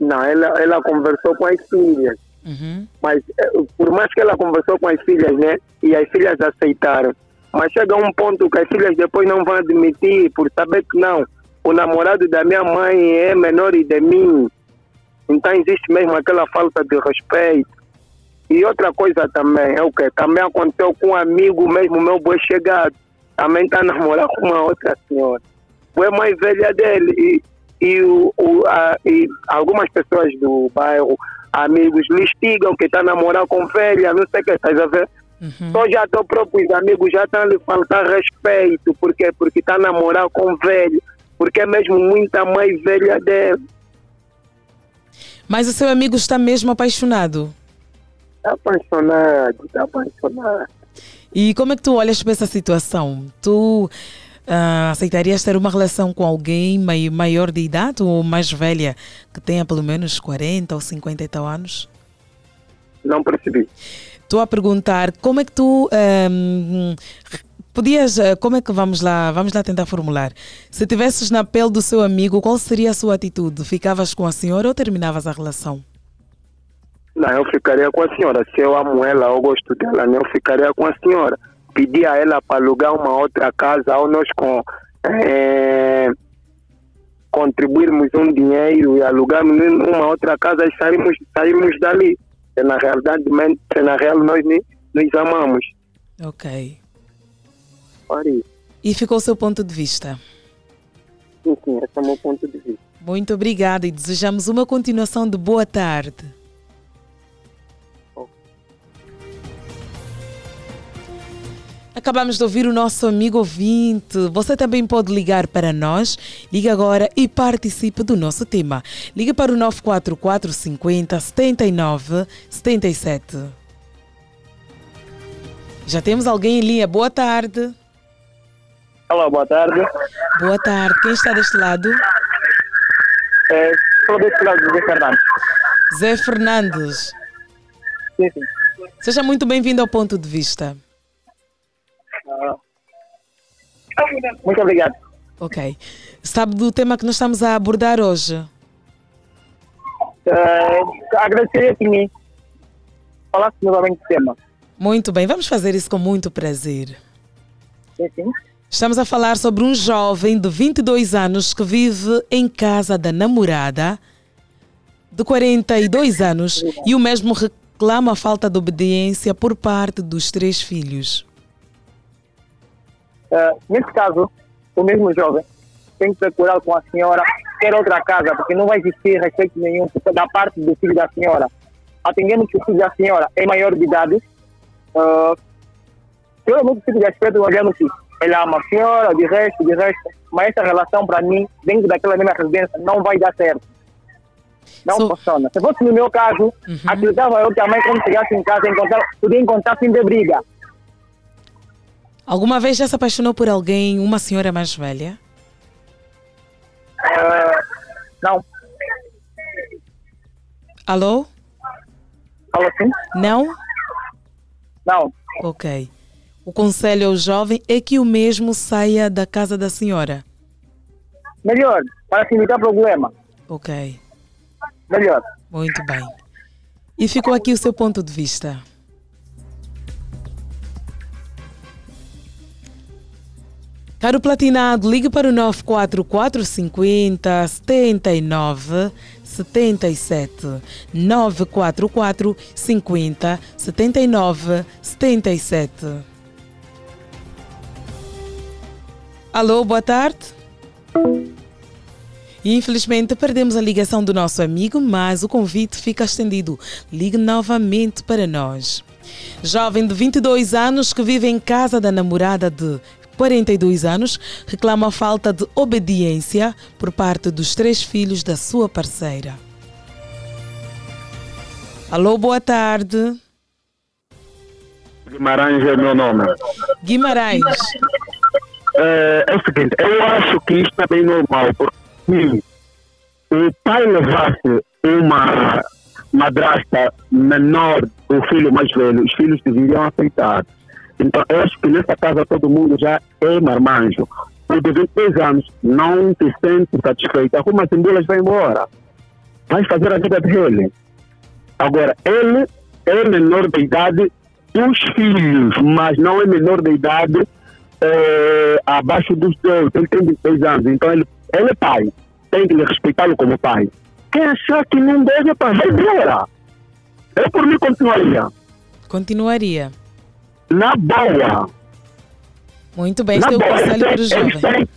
Não, ela, ela conversou com as filhas. Uhum. Mas eh, por mais que ela conversou com as filhas, né? E as filhas aceitaram. Mas chega um ponto que as filhas depois não vão admitir por saber que não. O namorado da minha mãe é menor de mim. Então existe mesmo aquela falta de respeito. E outra coisa também, é o que? Também aconteceu com um amigo mesmo, meu boi chegado. Também está a namorar com uma outra senhora. Foi mais velha dele. E, e, o, o, a, e algumas pessoas do bairro, amigos, lhe estigam que está a namorar com velha, não sei o que, estás a ver? Só já estou próprios amigos já estão a lhe faltar respeito. Por quê? Porque está a namorar com velho. Porque é mesmo muita mãe velha dele. Mas o seu amigo está mesmo apaixonado. Está apaixonado, está apaixonado. E como é que tu olhas para essa situação? Tu ah, aceitarias ter uma relação com alguém mai- maior de idade ou mais velha, que tenha pelo menos 40 ou 50 e tal anos? Não percebi. Estou a perguntar como é que tu ahm, podias, ah, como é que vamos lá, vamos lá tentar formular. Se tivesses na pele do seu amigo, qual seria a sua atitude? Ficavas com a senhora ou terminavas a relação? Não, eu ficaria com a senhora. Se eu amo ela, eu gosto dela, eu ficaria com a senhora. Pedir a ela para alugar uma outra casa ou nós com, eh, contribuirmos um dinheiro e alugarmos uma outra casa e sairmos, sairmos dali. Se na realidade, se na real nós nos amamos. Ok. Faria. E ficou o seu ponto de vista. Sim, sim, esse é o meu ponto de vista. Muito obrigada e desejamos uma continuação de boa tarde. Acabamos de ouvir o nosso amigo ouvinte. Você também pode ligar para nós. Liga agora e participe do nosso tema. Liga para o 944 50 79 77. Já temos alguém em linha. Boa tarde. Olá, boa tarde. Boa tarde. Quem está deste lado? É, sou desse lado do Zé Fernandes. Zé Fernandes. Sim, sim. Seja muito bem-vindo ao ponto de vista. Muito obrigado. Ok. Sabe do tema que nós estamos a abordar hoje? É, agradeceria que me falasse novamente do tema. Muito bem, vamos fazer isso com muito prazer. Sim, sim. Estamos a falar sobre um jovem de 22 anos que vive em casa da namorada de 42 anos e o mesmo reclama a falta de obediência por parte dos três filhos. É, nesse caso, o mesmo jovem tem que procurar com a senhora ter outra casa, porque não vai existir respeito nenhum da parte do filho da senhora. Atendendo que o filho da senhora é maior de idade, uh, eu muito filho de respeito, olhando que ele ama a senhora, de resto, de resto, mas essa relação, para mim, dentro daquela mesma residência, não vai dar certo. Não funciona. Se fosse no meu caso, acreditava eu que a mãe, quando chegasse em casa, encontrar, podia encontrar fim de briga. Alguma vez já se apaixonou por alguém, uma senhora mais velha? Uh, não. Alô? Alô, sim? Não? Não. Ok. O conselho ao jovem é que o mesmo saia da casa da senhora. Melhor, para se evitar problema. Ok. Melhor. Muito bem. E ficou aqui o seu ponto de vista. Caro Platinado, ligue para o 944 50 79 77. 944 50 79 77. Alô, boa tarde. Infelizmente perdemos a ligação do nosso amigo, mas o convite fica estendido. Ligue novamente para nós. Jovem de 22 anos que vive em casa da namorada de 42 anos, reclama a falta de obediência por parte dos três filhos da sua parceira. Alô, boa tarde. Guimarães é o meu nome. Guimarães. É, é o seguinte, eu acho que isto é bem normal, porque se o pai levasse uma madrasta menor do filho mais velho, os filhos deveriam aceitar. Então, eu acho que nessa casa todo mundo já é marmanjo. De 23 anos não se sente satisfeito. Arruma as embulas vai embora. Vai fazer a vida dele. Agora, ele é menor de idade dos filhos, mas não é menor de idade é, abaixo dos dois. Ele tem 23 anos, então ele, ele é pai. Tem que respeitá-lo como pai. Quem achar que não deve, pá, vai embora. Eu por mim continuaria. Continuaria. Na boa. Muito bem, Na boa. o Eles jovem. têm,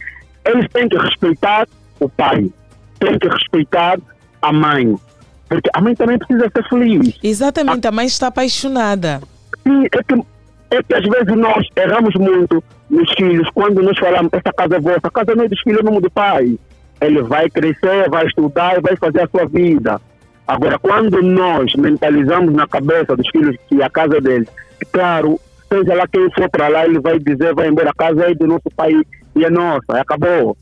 eles têm que respeitar o pai. Têm que respeitar a mãe. Porque a mãe também precisa ser feliz. Exatamente, a mãe está apaixonada. Sim, é que, é que às vezes nós erramos muito nos filhos quando nós falamos essa casa é vossa, a casa não é dos filhos, é nome do pai. Ele vai crescer, vai estudar e vai fazer a sua vida. Agora, quando nós mentalizamos na cabeça dos filhos que a casa é deles, claro, seja lá quem for para lá, ele vai dizer, vai embora, a casa é do nosso pai e é nossa, acabou.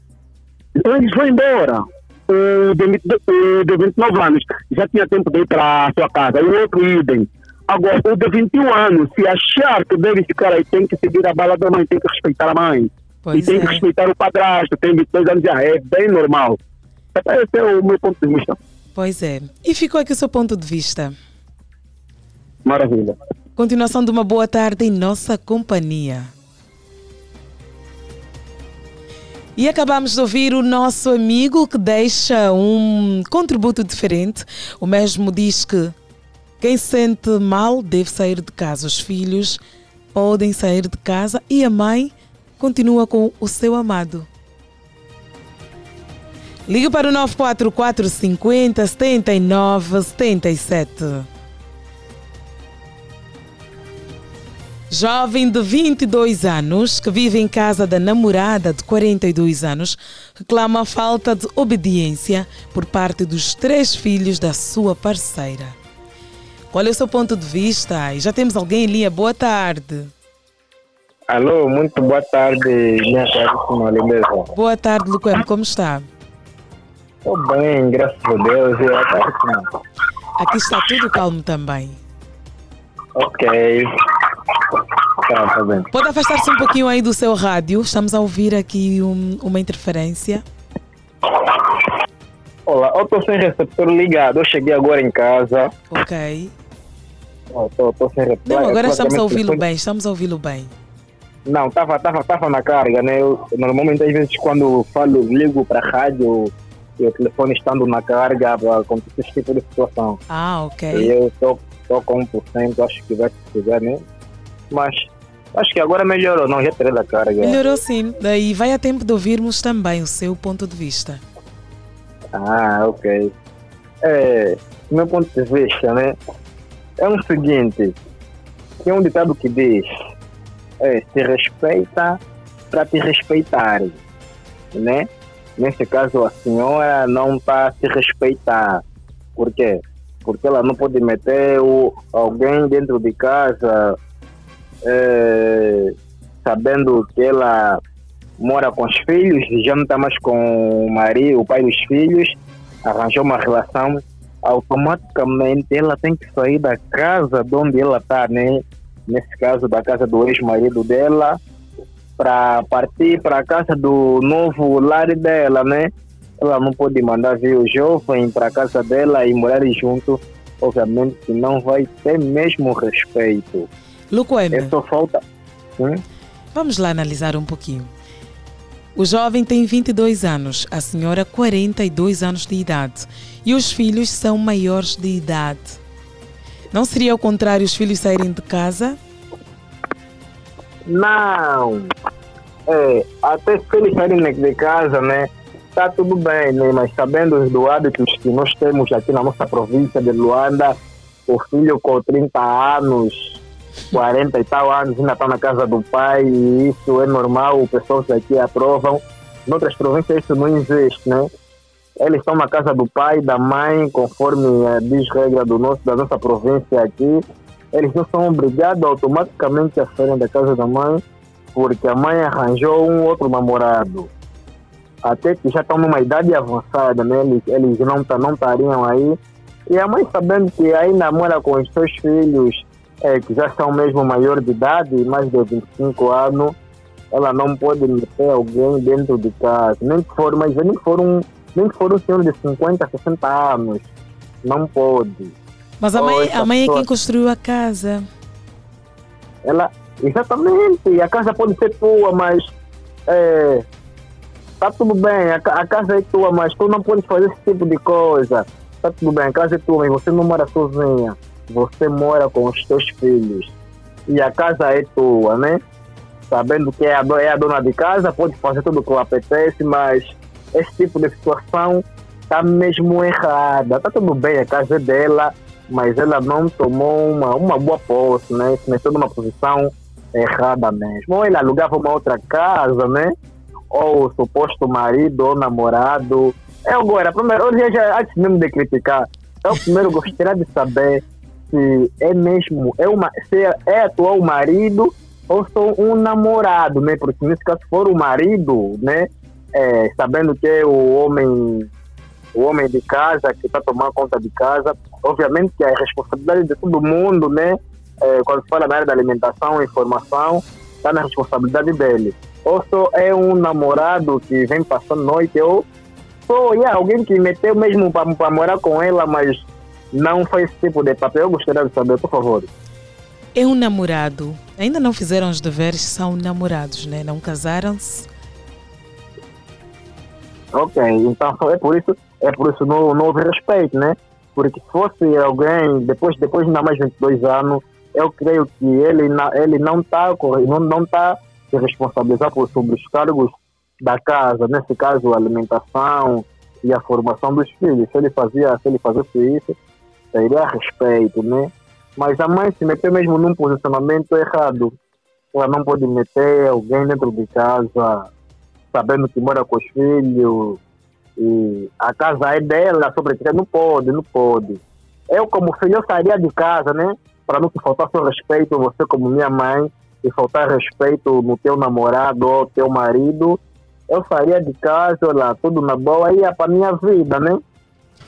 Então eles vão embora. O de, 20 o de 29 anos já tinha tempo de ir para a sua casa, e o outro idem. Agora, o de 21 anos, se achar que deve ficar aí, tem que seguir a bala da mãe, tem que respeitar a mãe. Pois e tem que é. respeitar o padrasto, tem 22 anos já, é bem normal. Esse é o meu ponto de vista. Pois é. E ficou aqui o seu ponto de vista. Maravilha. Continuação de uma boa tarde em nossa companhia. E acabamos de ouvir o nosso amigo que deixa um contributo diferente. O mesmo diz que quem se sente mal deve sair de casa. Os filhos podem sair de casa e a mãe continua com o seu amado. Ligue para o 944 50 79 77. Jovem de 22 anos que vive em casa da namorada de 42 anos reclama a falta de obediência por parte dos três filhos da sua parceira. Qual é o seu ponto de vista? E já temos alguém em linha. Boa tarde. Alô, muito boa tarde, minha caríssima. Boa tarde, Luquem. Como está? Estou bem, graças a Deus. E a caríssima? Aqui está tudo calmo também. Ok. Tá, tá bem. Pode afastar-se um pouquinho aí do seu rádio. Estamos a ouvir aqui um- uma interferência. Olá, eu estou sem receptor ligado. Eu cheguei agora em casa. Ok. Estou sem receptor. Não, agora estamos a ouvi-lo bem. Estamos a ouvi-lo bem. Não, estava tava, tava na carga, né? Eu, normalmente, às vezes, quando falo, ligo para a rádio e o telefone estando na carga, acontecer esse tipo de situação. Ah, E ok. eu estou com 1%, acho que vai precisar, né? Mas acho que agora melhorou, não, já tirei da carga. Melhorou sim. Daí vai a tempo de ouvirmos também o seu ponto de vista. Ah, ok. É, meu ponto de vista, né? É o seguinte, tem um ditado que diz, é, se respeita para te respeitar, né? Nesse caso, a senhora não está a se respeitar. Por quê? Porque ela não pode meter o, alguém dentro de casa é, sabendo que ela mora com os filhos já não está mais com o marido, o pai dos filhos, arranjou uma relação, automaticamente ela tem que sair da casa de onde ela está, né? nesse caso da casa do ex-marido dela, para partir para a casa do novo lar dela, né? Ela não pode mandar vir o jovem para a casa dela e morar junto, obviamente que não vai ter mesmo respeito. Lucoeme. É só falta. Hum? Vamos lá analisar um pouquinho. O jovem tem 22 anos, a senhora 42 anos de idade e os filhos são maiores de idade. Não seria o contrário os filhos saírem de casa? Não. É, até se eles saírem de casa, né? Está tudo bem, né? Mas sabendo do hábitos que nós temos aqui na nossa província de Luanda, o filho com 30 anos, 40 e tal anos ainda está na casa do pai e isso é normal, pessoas aqui aprovam. Em outras províncias isso não existe, né? Eles estão na casa do pai, da mãe, conforme a diz regra do nosso, da nossa província aqui. Eles não são obrigados automaticamente a saírem da casa da mãe, porque a mãe arranjou um outro namorado. Até que já estão numa idade avançada, né? Eles, eles não não estariam aí. E a mãe sabendo que aí namora com os seus filhos, é, que já são mesmo maior de idade, mais de 25 anos, ela não pode meter alguém dentro de casa. Nem que for, mas nem que for um nem que for um senhor de 50, 60 anos. Não pode. Mas a mãe, a mãe é quem construiu a casa. Ela, exatamente. A casa pode ser tua, mas é, tá tudo bem. A, a, casa é tua, mas tu não podes fazer esse tipo de coisa. Tá tudo bem, a casa é tua, mas você não mora sozinha. Você mora com os teus filhos. E a casa é tua, né? Sabendo que é a, é a dona de casa, pode fazer tudo o que apetece, mas esse tipo de situação está mesmo errada. Está tudo bem, a casa é dela, mas ela não tomou uma, uma boa posse, né? Se meteu numa posição errada mesmo. Ou ele alugava uma outra casa, né? Ou o suposto marido ou namorado. Eu agora, primeiro, eu já, antes mesmo de criticar, eu primeiro gostaria de saber se é mesmo, é uma, se é, é atual marido ou sou um namorado, né? Porque nesse caso, se for o marido, né? é, sabendo que é o homem o homem de casa que está tomando conta de casa, obviamente que é responsabilidade de todo mundo, né? É, quando se fala na área da alimentação e formação, está na responsabilidade dele. Ou só é um namorado que vem passando noite, ou só é alguém que meteu mesmo para morar com ela, mas não faz esse tipo de papel. Eu gostaria de saber, por favor. É um namorado. Ainda não fizeram os deveres, são namorados, né? Não casaram-se Ok, então é por isso, é por isso não, não houve respeito, né? Porque se fosse alguém, depois, depois de mais de 22 anos, eu creio que ele, ele não está não, não tá se responsabilizar por, sobre os cargos da casa, nesse caso a alimentação e a formação dos filhos. Se ele fazia, se ele fazesse isso, teria respeito, né? Mas a mãe se meteu mesmo num posicionamento errado. Ela não pode meter alguém dentro de casa sabendo que mora com os filhos, e a casa é dela, sobre não pode, não pode. Eu, como filho, eu sairia de casa, né? Para não te faltar seu respeito, você como minha mãe, e faltar respeito no teu namorado ou teu marido, eu sairia de casa, lá, tudo na boa, ia para minha vida, né?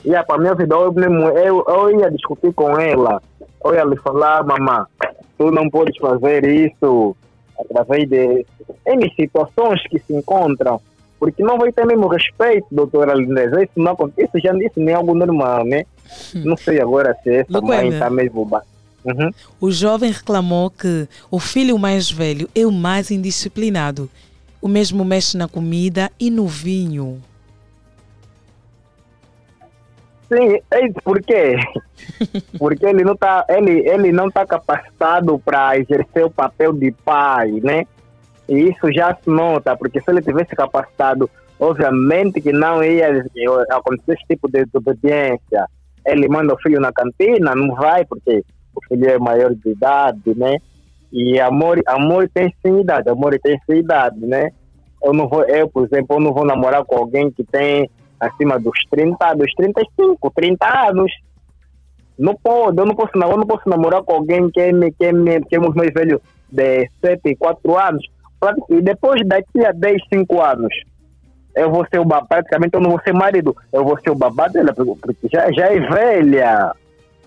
Ia para minha vida, eu, eu, eu ia discutir com ela, eu ia lhe falar, mamãe, tu não podes fazer isso, através de N situações que se encontram, porque não vai ter mesmo respeito, doutora Lindeza. Isso não acontece, já disse, nem algo normal, né? Hum. Não sei agora se essa mãe está mesmo. Uhum. O jovem reclamou que o filho mais velho é o mais indisciplinado. O mesmo mexe na comida e no vinho. Sim, é por quê? Porque ele não está ele, ele não tá capacitado para exercer o papel de pai, né? E isso já se nota, porque se ele tivesse capacitado, obviamente que não ia acontecer esse tipo de desobediência. Ele manda o filho na cantina, não vai, porque o filho é maior de idade, né? E amor, amor tem sim idade, amor tem sim idade, né? Eu não vou, eu, por exemplo, eu não vou namorar com alguém que tem acima dos 30, dos 35, 30 anos. Não pode, eu não posso, eu não posso namorar com alguém que é, que é, que é mais velho de 7, 4 anos. E depois daqui a 10, 5 anos, eu vou ser o babá, praticamente eu não vou ser marido, eu vou ser o babá dela, porque já, já é velha.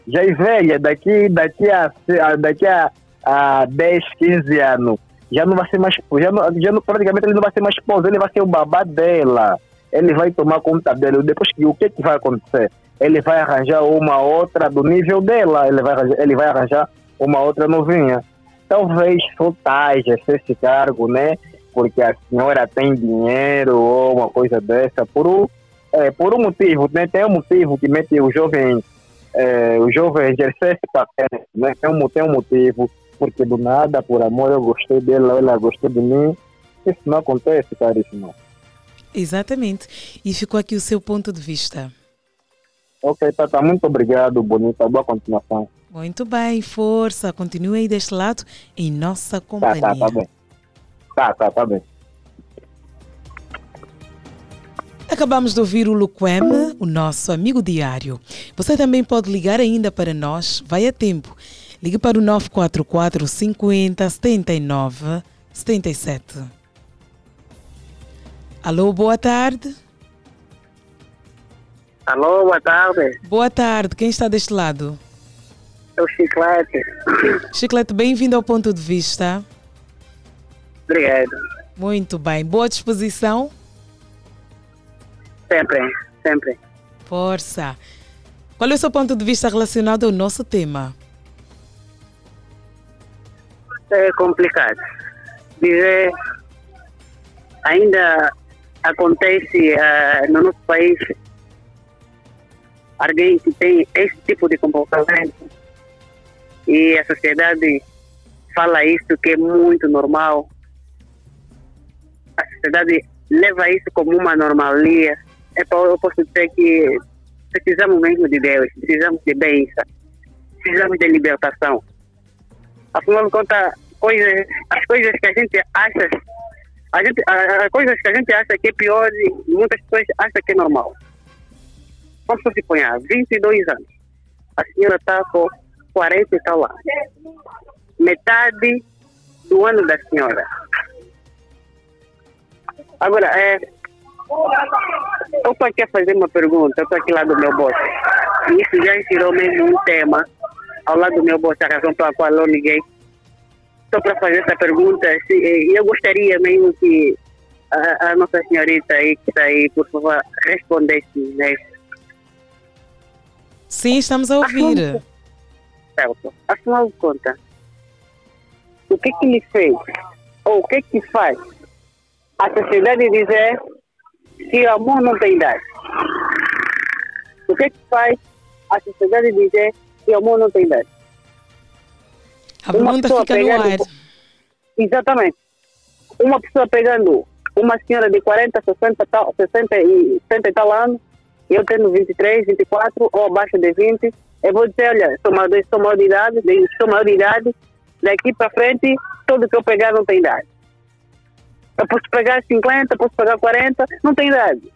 Já é velha, daqui, daqui, a, daqui a, há 10, 15 anos, já não vai ser mais, já não, já não, praticamente ele não vai ser mais esposo, ele vai ser o babá dela. Ele vai tomar conta dele. Depois que o que, que vai acontecer? Ele vai arranjar uma outra do nível dela, ele vai, arranjar- ele vai arranjar uma outra novinha. Talvez soltaja esse cargo, né? Porque a senhora tem dinheiro ou uma coisa dessa, por um, é, por um motivo, né? Tem um motivo que mete o jovem, é, o jovem exercer esse papel, né? Tem um, tem um motivo, porque do nada, por amor, eu gostei dela, ela gostou de mim. Isso não acontece, caríssimo. Exatamente. E ficou aqui o seu ponto de vista. Ok, Tata, muito obrigado, bonita. Boa continuação. Muito bem, força. Continue aí deste lado em nossa Tá, companhia. tá, tá bem. Tá, tá, tá bem. Acabamos de ouvir o Luquem, o nosso amigo diário. Você também pode ligar ainda para nós, vai a tempo. Ligue para o 944 50 79 77. Alô, boa tarde. Alô, boa tarde. Boa tarde, quem está deste lado? É o Chiclete. Chiclete, bem-vindo ao ponto de vista. Obrigado. Muito bem, boa disposição. Sempre, sempre. Força. Qual é o seu ponto de vista relacionado ao nosso tema? É complicado. Dizer, ainda acontece ah, no nosso país alguém que tem esse tipo de comportamento e a sociedade fala isso que é muito normal. A sociedade leva isso como uma normalia. Para eu posso dizer que precisamos mesmo de Deus, precisamos de bênção, precisamos de libertação. Afinal de contas, coisas, as coisas que a gente acha, a gente, a- a- coisas que a gente acha que é pior, muitas pessoas acham que é normal. Vamos suponhar, 22 anos. A senhora está com 40 e tal anos. Metade do ano da senhora. Agora, é, estou aqui a fazer uma pergunta, eu estou aqui lá do meu boss. E isso já inspirou mesmo um tema ao lado do meu boss, a razão pela qual eu liguei. Estou para fazer essa pergunta e eu gostaria mesmo que a, a Nossa Senhorita aí que está aí, por favor, respondesse né? Sim, estamos a ouvir. Certo. Afinal de contas, o que que lhe fez? Ou o que que faz a sociedade dizer que o amor não tem idade? O que que faz a sociedade dizer que o amor não tem idade? A pergunta pessoa fica no ar. Exatamente. Uma pessoa pegando uma senhora de 40, 60, tal, 60 e 70 e tal anos, eu tendo 23, 24 ou abaixo de 20, eu vou dizer, olha, sou maior, sou maior de idade, sou maior de idade, daqui para frente, tudo que eu pegar não tem idade. Eu posso pegar 50, posso pegar 40, não tem idade.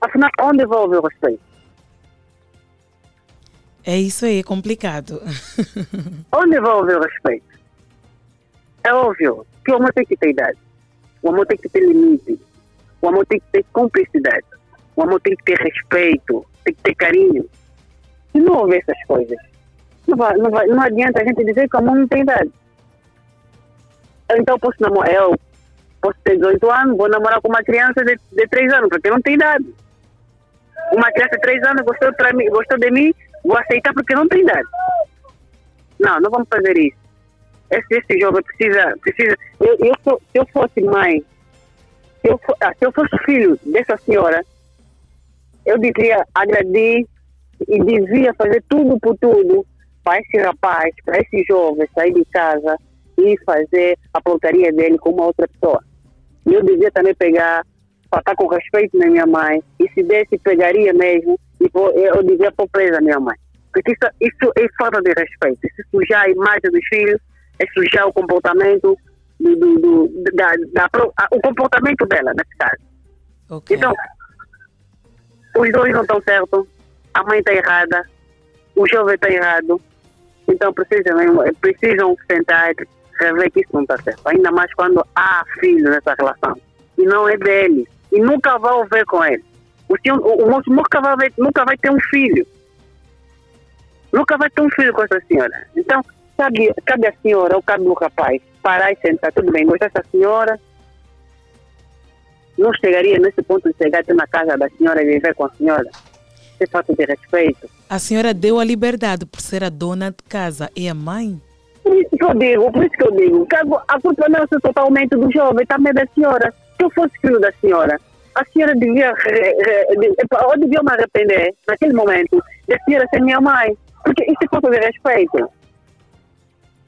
Afinal, onde vai haver o respeito? É isso aí, é complicado. Onde vai haver o respeito? É óbvio que o amor tem que ter idade. O amor tem que ter limite. O amor tem que ter cumplicidade. O amor tem que ter respeito. Tem que ter carinho. Se não houver essas coisas, não, vai, não, vai, não adianta a gente dizer que o amor não tem idade. Então eu posso namorar, eu posso ter 18 anos, vou namorar com uma criança de, de 3 anos, porque não tem idade. Uma criança de 3 anos gostou, pra mim, gostou de mim, vou aceitar porque não tem idade. Não, não vamos fazer isso. Esse, esse jovem precisa. precisa eu, eu sou- se eu fosse mãe, se eu, for, ah, se eu fosse filho dessa senhora, eu devia agredir e devia fazer tudo por tudo para esse rapaz, para esse jovem sair de casa e fazer a porcaria dele com uma outra pessoa. E eu devia também pegar, tratar com respeito na minha mãe, e se desse, pegaria mesmo, e vou, eu devia pôr presa a minha mãe. Porque isso, isso é falta de respeito. Isso sujar a imagem dos filhos, é sujar o comportamento do, do, do- da, da o comportamento dela, nesse caso. Então, os dois não estão certos, a mãe está errada, o jovem está errado. Então precisam, precisam sentar e ver que isso não está certo. Ainda mais quando há filho nessa relação. E não é dele. E nunca vai ver com ele. O, senhor, o, o moço nunca vai, ver- nunca vai ter um filho. Nunca vai ter um filho com essa senhora. Então, Cabe, cabe a senhora ou cabe o rapaz parar e sentar, tudo bem, gosta dessa senhora? Não chegaria nesse ponto de chegar até na casa da senhora e viver com a senhora? Isso é falta de respeito. A senhora deu a liberdade por ser a dona de casa e a mãe? Por isso que eu digo, por isso que eu digo, que a culpa não é totalmente do jovem, também da senhora. Se eu fosse filho da senhora, a senhora devia, ou devia me arrepender, naquele momento, da senhora ser minha mãe. Porque isso é falta de respeito.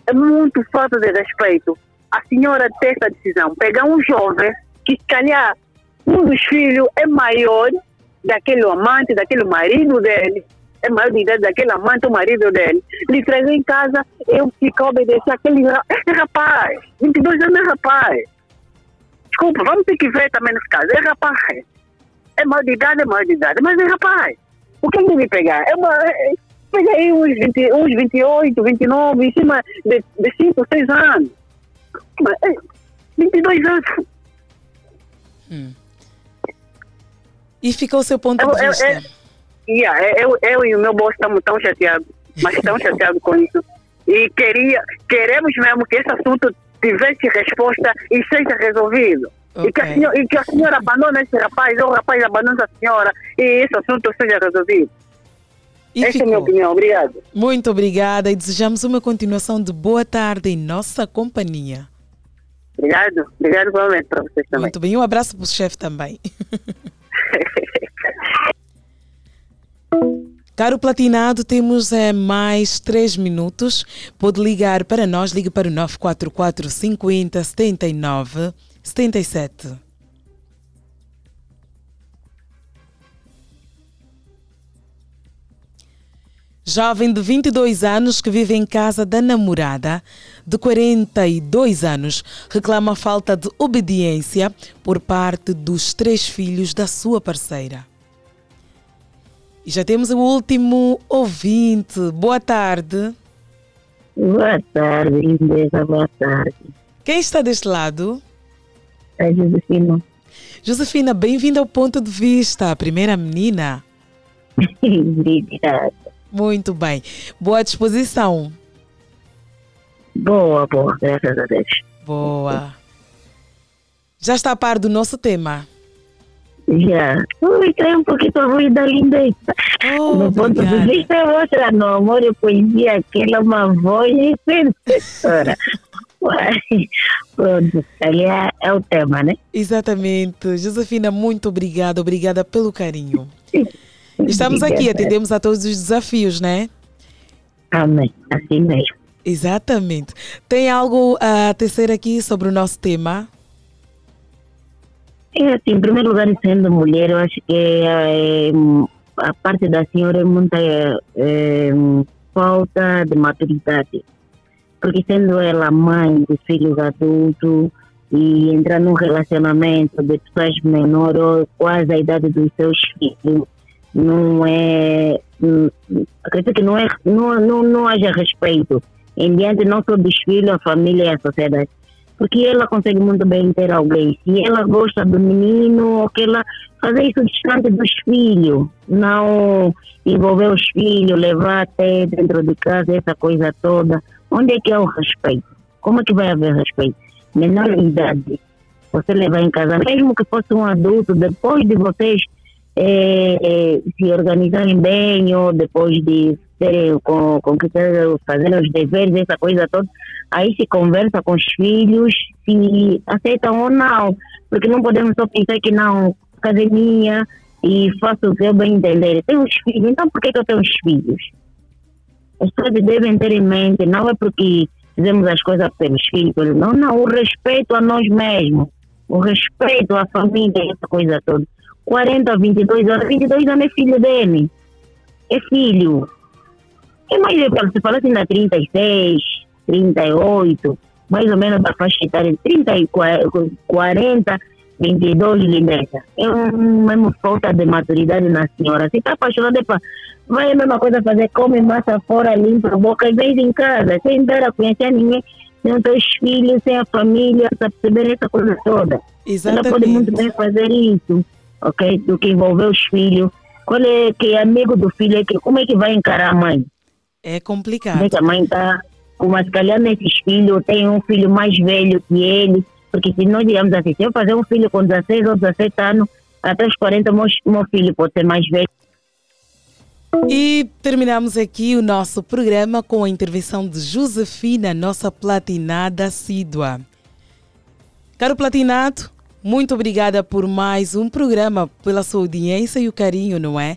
É muito falta de respeito. A senhora ter essa decisão, pegar um jovem que, se calhar, um dos filhos é maior daquele amante, daquele marido dele, é maior de idade daquele amante, o marido dele, lhe trazer em casa, eu fico a obedecer aquele é rapaz, 22 anos é rapaz. Desculpa, vamos ter que ver também nesse caso, é rapaz. É maior de idade, é maior de idade, mas é rapaz. O que ele deve pegar? É uma, é, pega aí uns, 20, uns 28, 29, em cima de, de 5, 6 anos. Mas, é, 22 anos. Hum. E fica o seu ponto de vista? É, yeah, eu, eu e o meu bolso estamos tão chateados, mas tão chateados com isso. E queria, queremos mesmo que esse assunto tivesse resposta e seja resolvido. Okay. E, que a senhora, e que a senhora abandone esse rapaz, ou o rapaz abandone a senhora, e esse assunto seja resolvido. E Essa ficou. é a minha opinião. Obrigado. Muito obrigada e desejamos uma continuação de boa tarde em nossa companhia. Obrigado. Obrigado igualmente para vocês também. Muito bem. Um abraço para o chefe também. Caro Platinado, temos é, mais 3 minutos. Pode ligar para nós, ligue para o 944 50 79 77. Jovem de 22 anos que vive em casa da namorada de 42 anos reclama falta de obediência por parte dos três filhos da sua parceira. E já temos o último ouvinte. Boa tarde. Boa tarde, lindeza, boa tarde. Quem está deste lado? É Josefina. Josefina, bem-vinda ao ponto de vista, a primeira menina. Obrigada. Muito bem. Boa disposição. Boa, boa, graças a Deus. Boa. Já está a par do nosso tema? Já. Ui, tem um pouquinho a voz da lindeza. Oh, no ponto de vista, mostra no amor poesia, aquela é uma voz sedutora. Pronto, ali é, é o tema, né? Exatamente. Josefina, muito obrigada. Obrigada pelo carinho. Estamos aqui, atendemos a todos os desafios, né? Amém, assim mesmo. Exatamente. Tem algo a tecer aqui sobre o nosso tema? É assim, em primeiro lugar, sendo mulher, eu acho que é, a parte da senhora é muita é, falta de maturidade. Porque sendo ela mãe de filhos adultos e entrar num relacionamento de pessoas menores ou quase a idade dos seus filhos, não é. Acredito que não, é, não, não, não haja respeito em diante não só dos filhos, a família e a sociedade. Porque ela consegue muito bem ter alguém. Se ela gosta do menino, que ela fazer isso distante dos filhos, não envolver os filhos, levar até dentro de casa, essa coisa toda. Onde é que é o respeito? Como é que vai haver respeito? Menor idade. Você levar em casa, mesmo que fosse um adulto, depois de vocês é, se organizarem bem ou depois de terem com, com que fazer os deveres, essa coisa toda, aí se conversa com os filhos se aceitam ou não, porque não podemos só pensar que não, academia e faço o que eu bem entender. Tenho os filhos, então por que, que eu tenho os filhos? As pessoas devem ter em mente, não é porque fizemos as coisas pelos filhos, não, não, o respeito a nós mesmos, o respeito à família, essa coisa toda. 40, 22 anos, 22 anos é filho dele. É filho. É mais, se fala assim, da 36, 38, mais ou menos da faixa etária, 30 e 40, 22, lindeza. É uma falta de maturidade na senhora. Se está apaixonada, vai a mesma coisa fazer, come massa fora, limpa a boca e vem em casa, sem dar a conhecer ninguém, sem os teus filhos, sem a família, para perceber essa coisa toda. Exatamente. Ela pode muito bem fazer isso ok? Do que envolver os filhos. Qual é que é amigo do filho, é que, como é que vai encarar a mãe? É complicado. Como é que a mãe está Como se calhar nesses filhos tem um filho mais velho que ele, porque se nós digamos assim, se eu fazer um filho com 16 ou 17 anos, até os 40 meu, meu filho pode ser mais velho. E terminamos aqui o nosso programa com a intervenção de Josefina, nossa platinada assídua. Caro platinado, muito obrigada por mais um programa, pela sua audiência e o carinho, não é?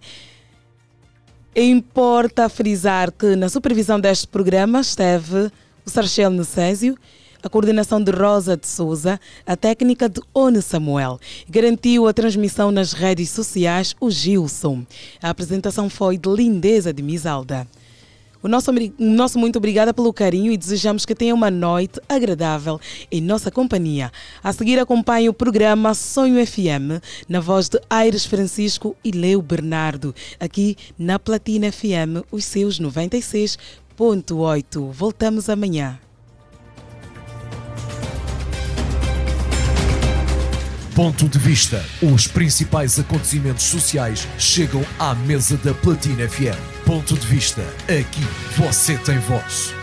Importa frisar que na supervisão deste programa esteve o Sarchel Necésio, a coordenação de Rosa de Souza, a técnica de One Samuel. Garantiu a transmissão nas redes sociais o Gilson. A apresentação foi de Lindeza de Misalda. O nosso, nosso muito obrigada pelo carinho e desejamos que tenha uma noite agradável em nossa companhia. A seguir acompanhe o programa Sonho FM na voz de Aires Francisco e Leo Bernardo, aqui na Platina FM, os seus 96.8. Voltamos amanhã. Ponto de vista. Os principais acontecimentos sociais chegam à mesa da Platina FM. Ponto de vista. Aqui você tem voz.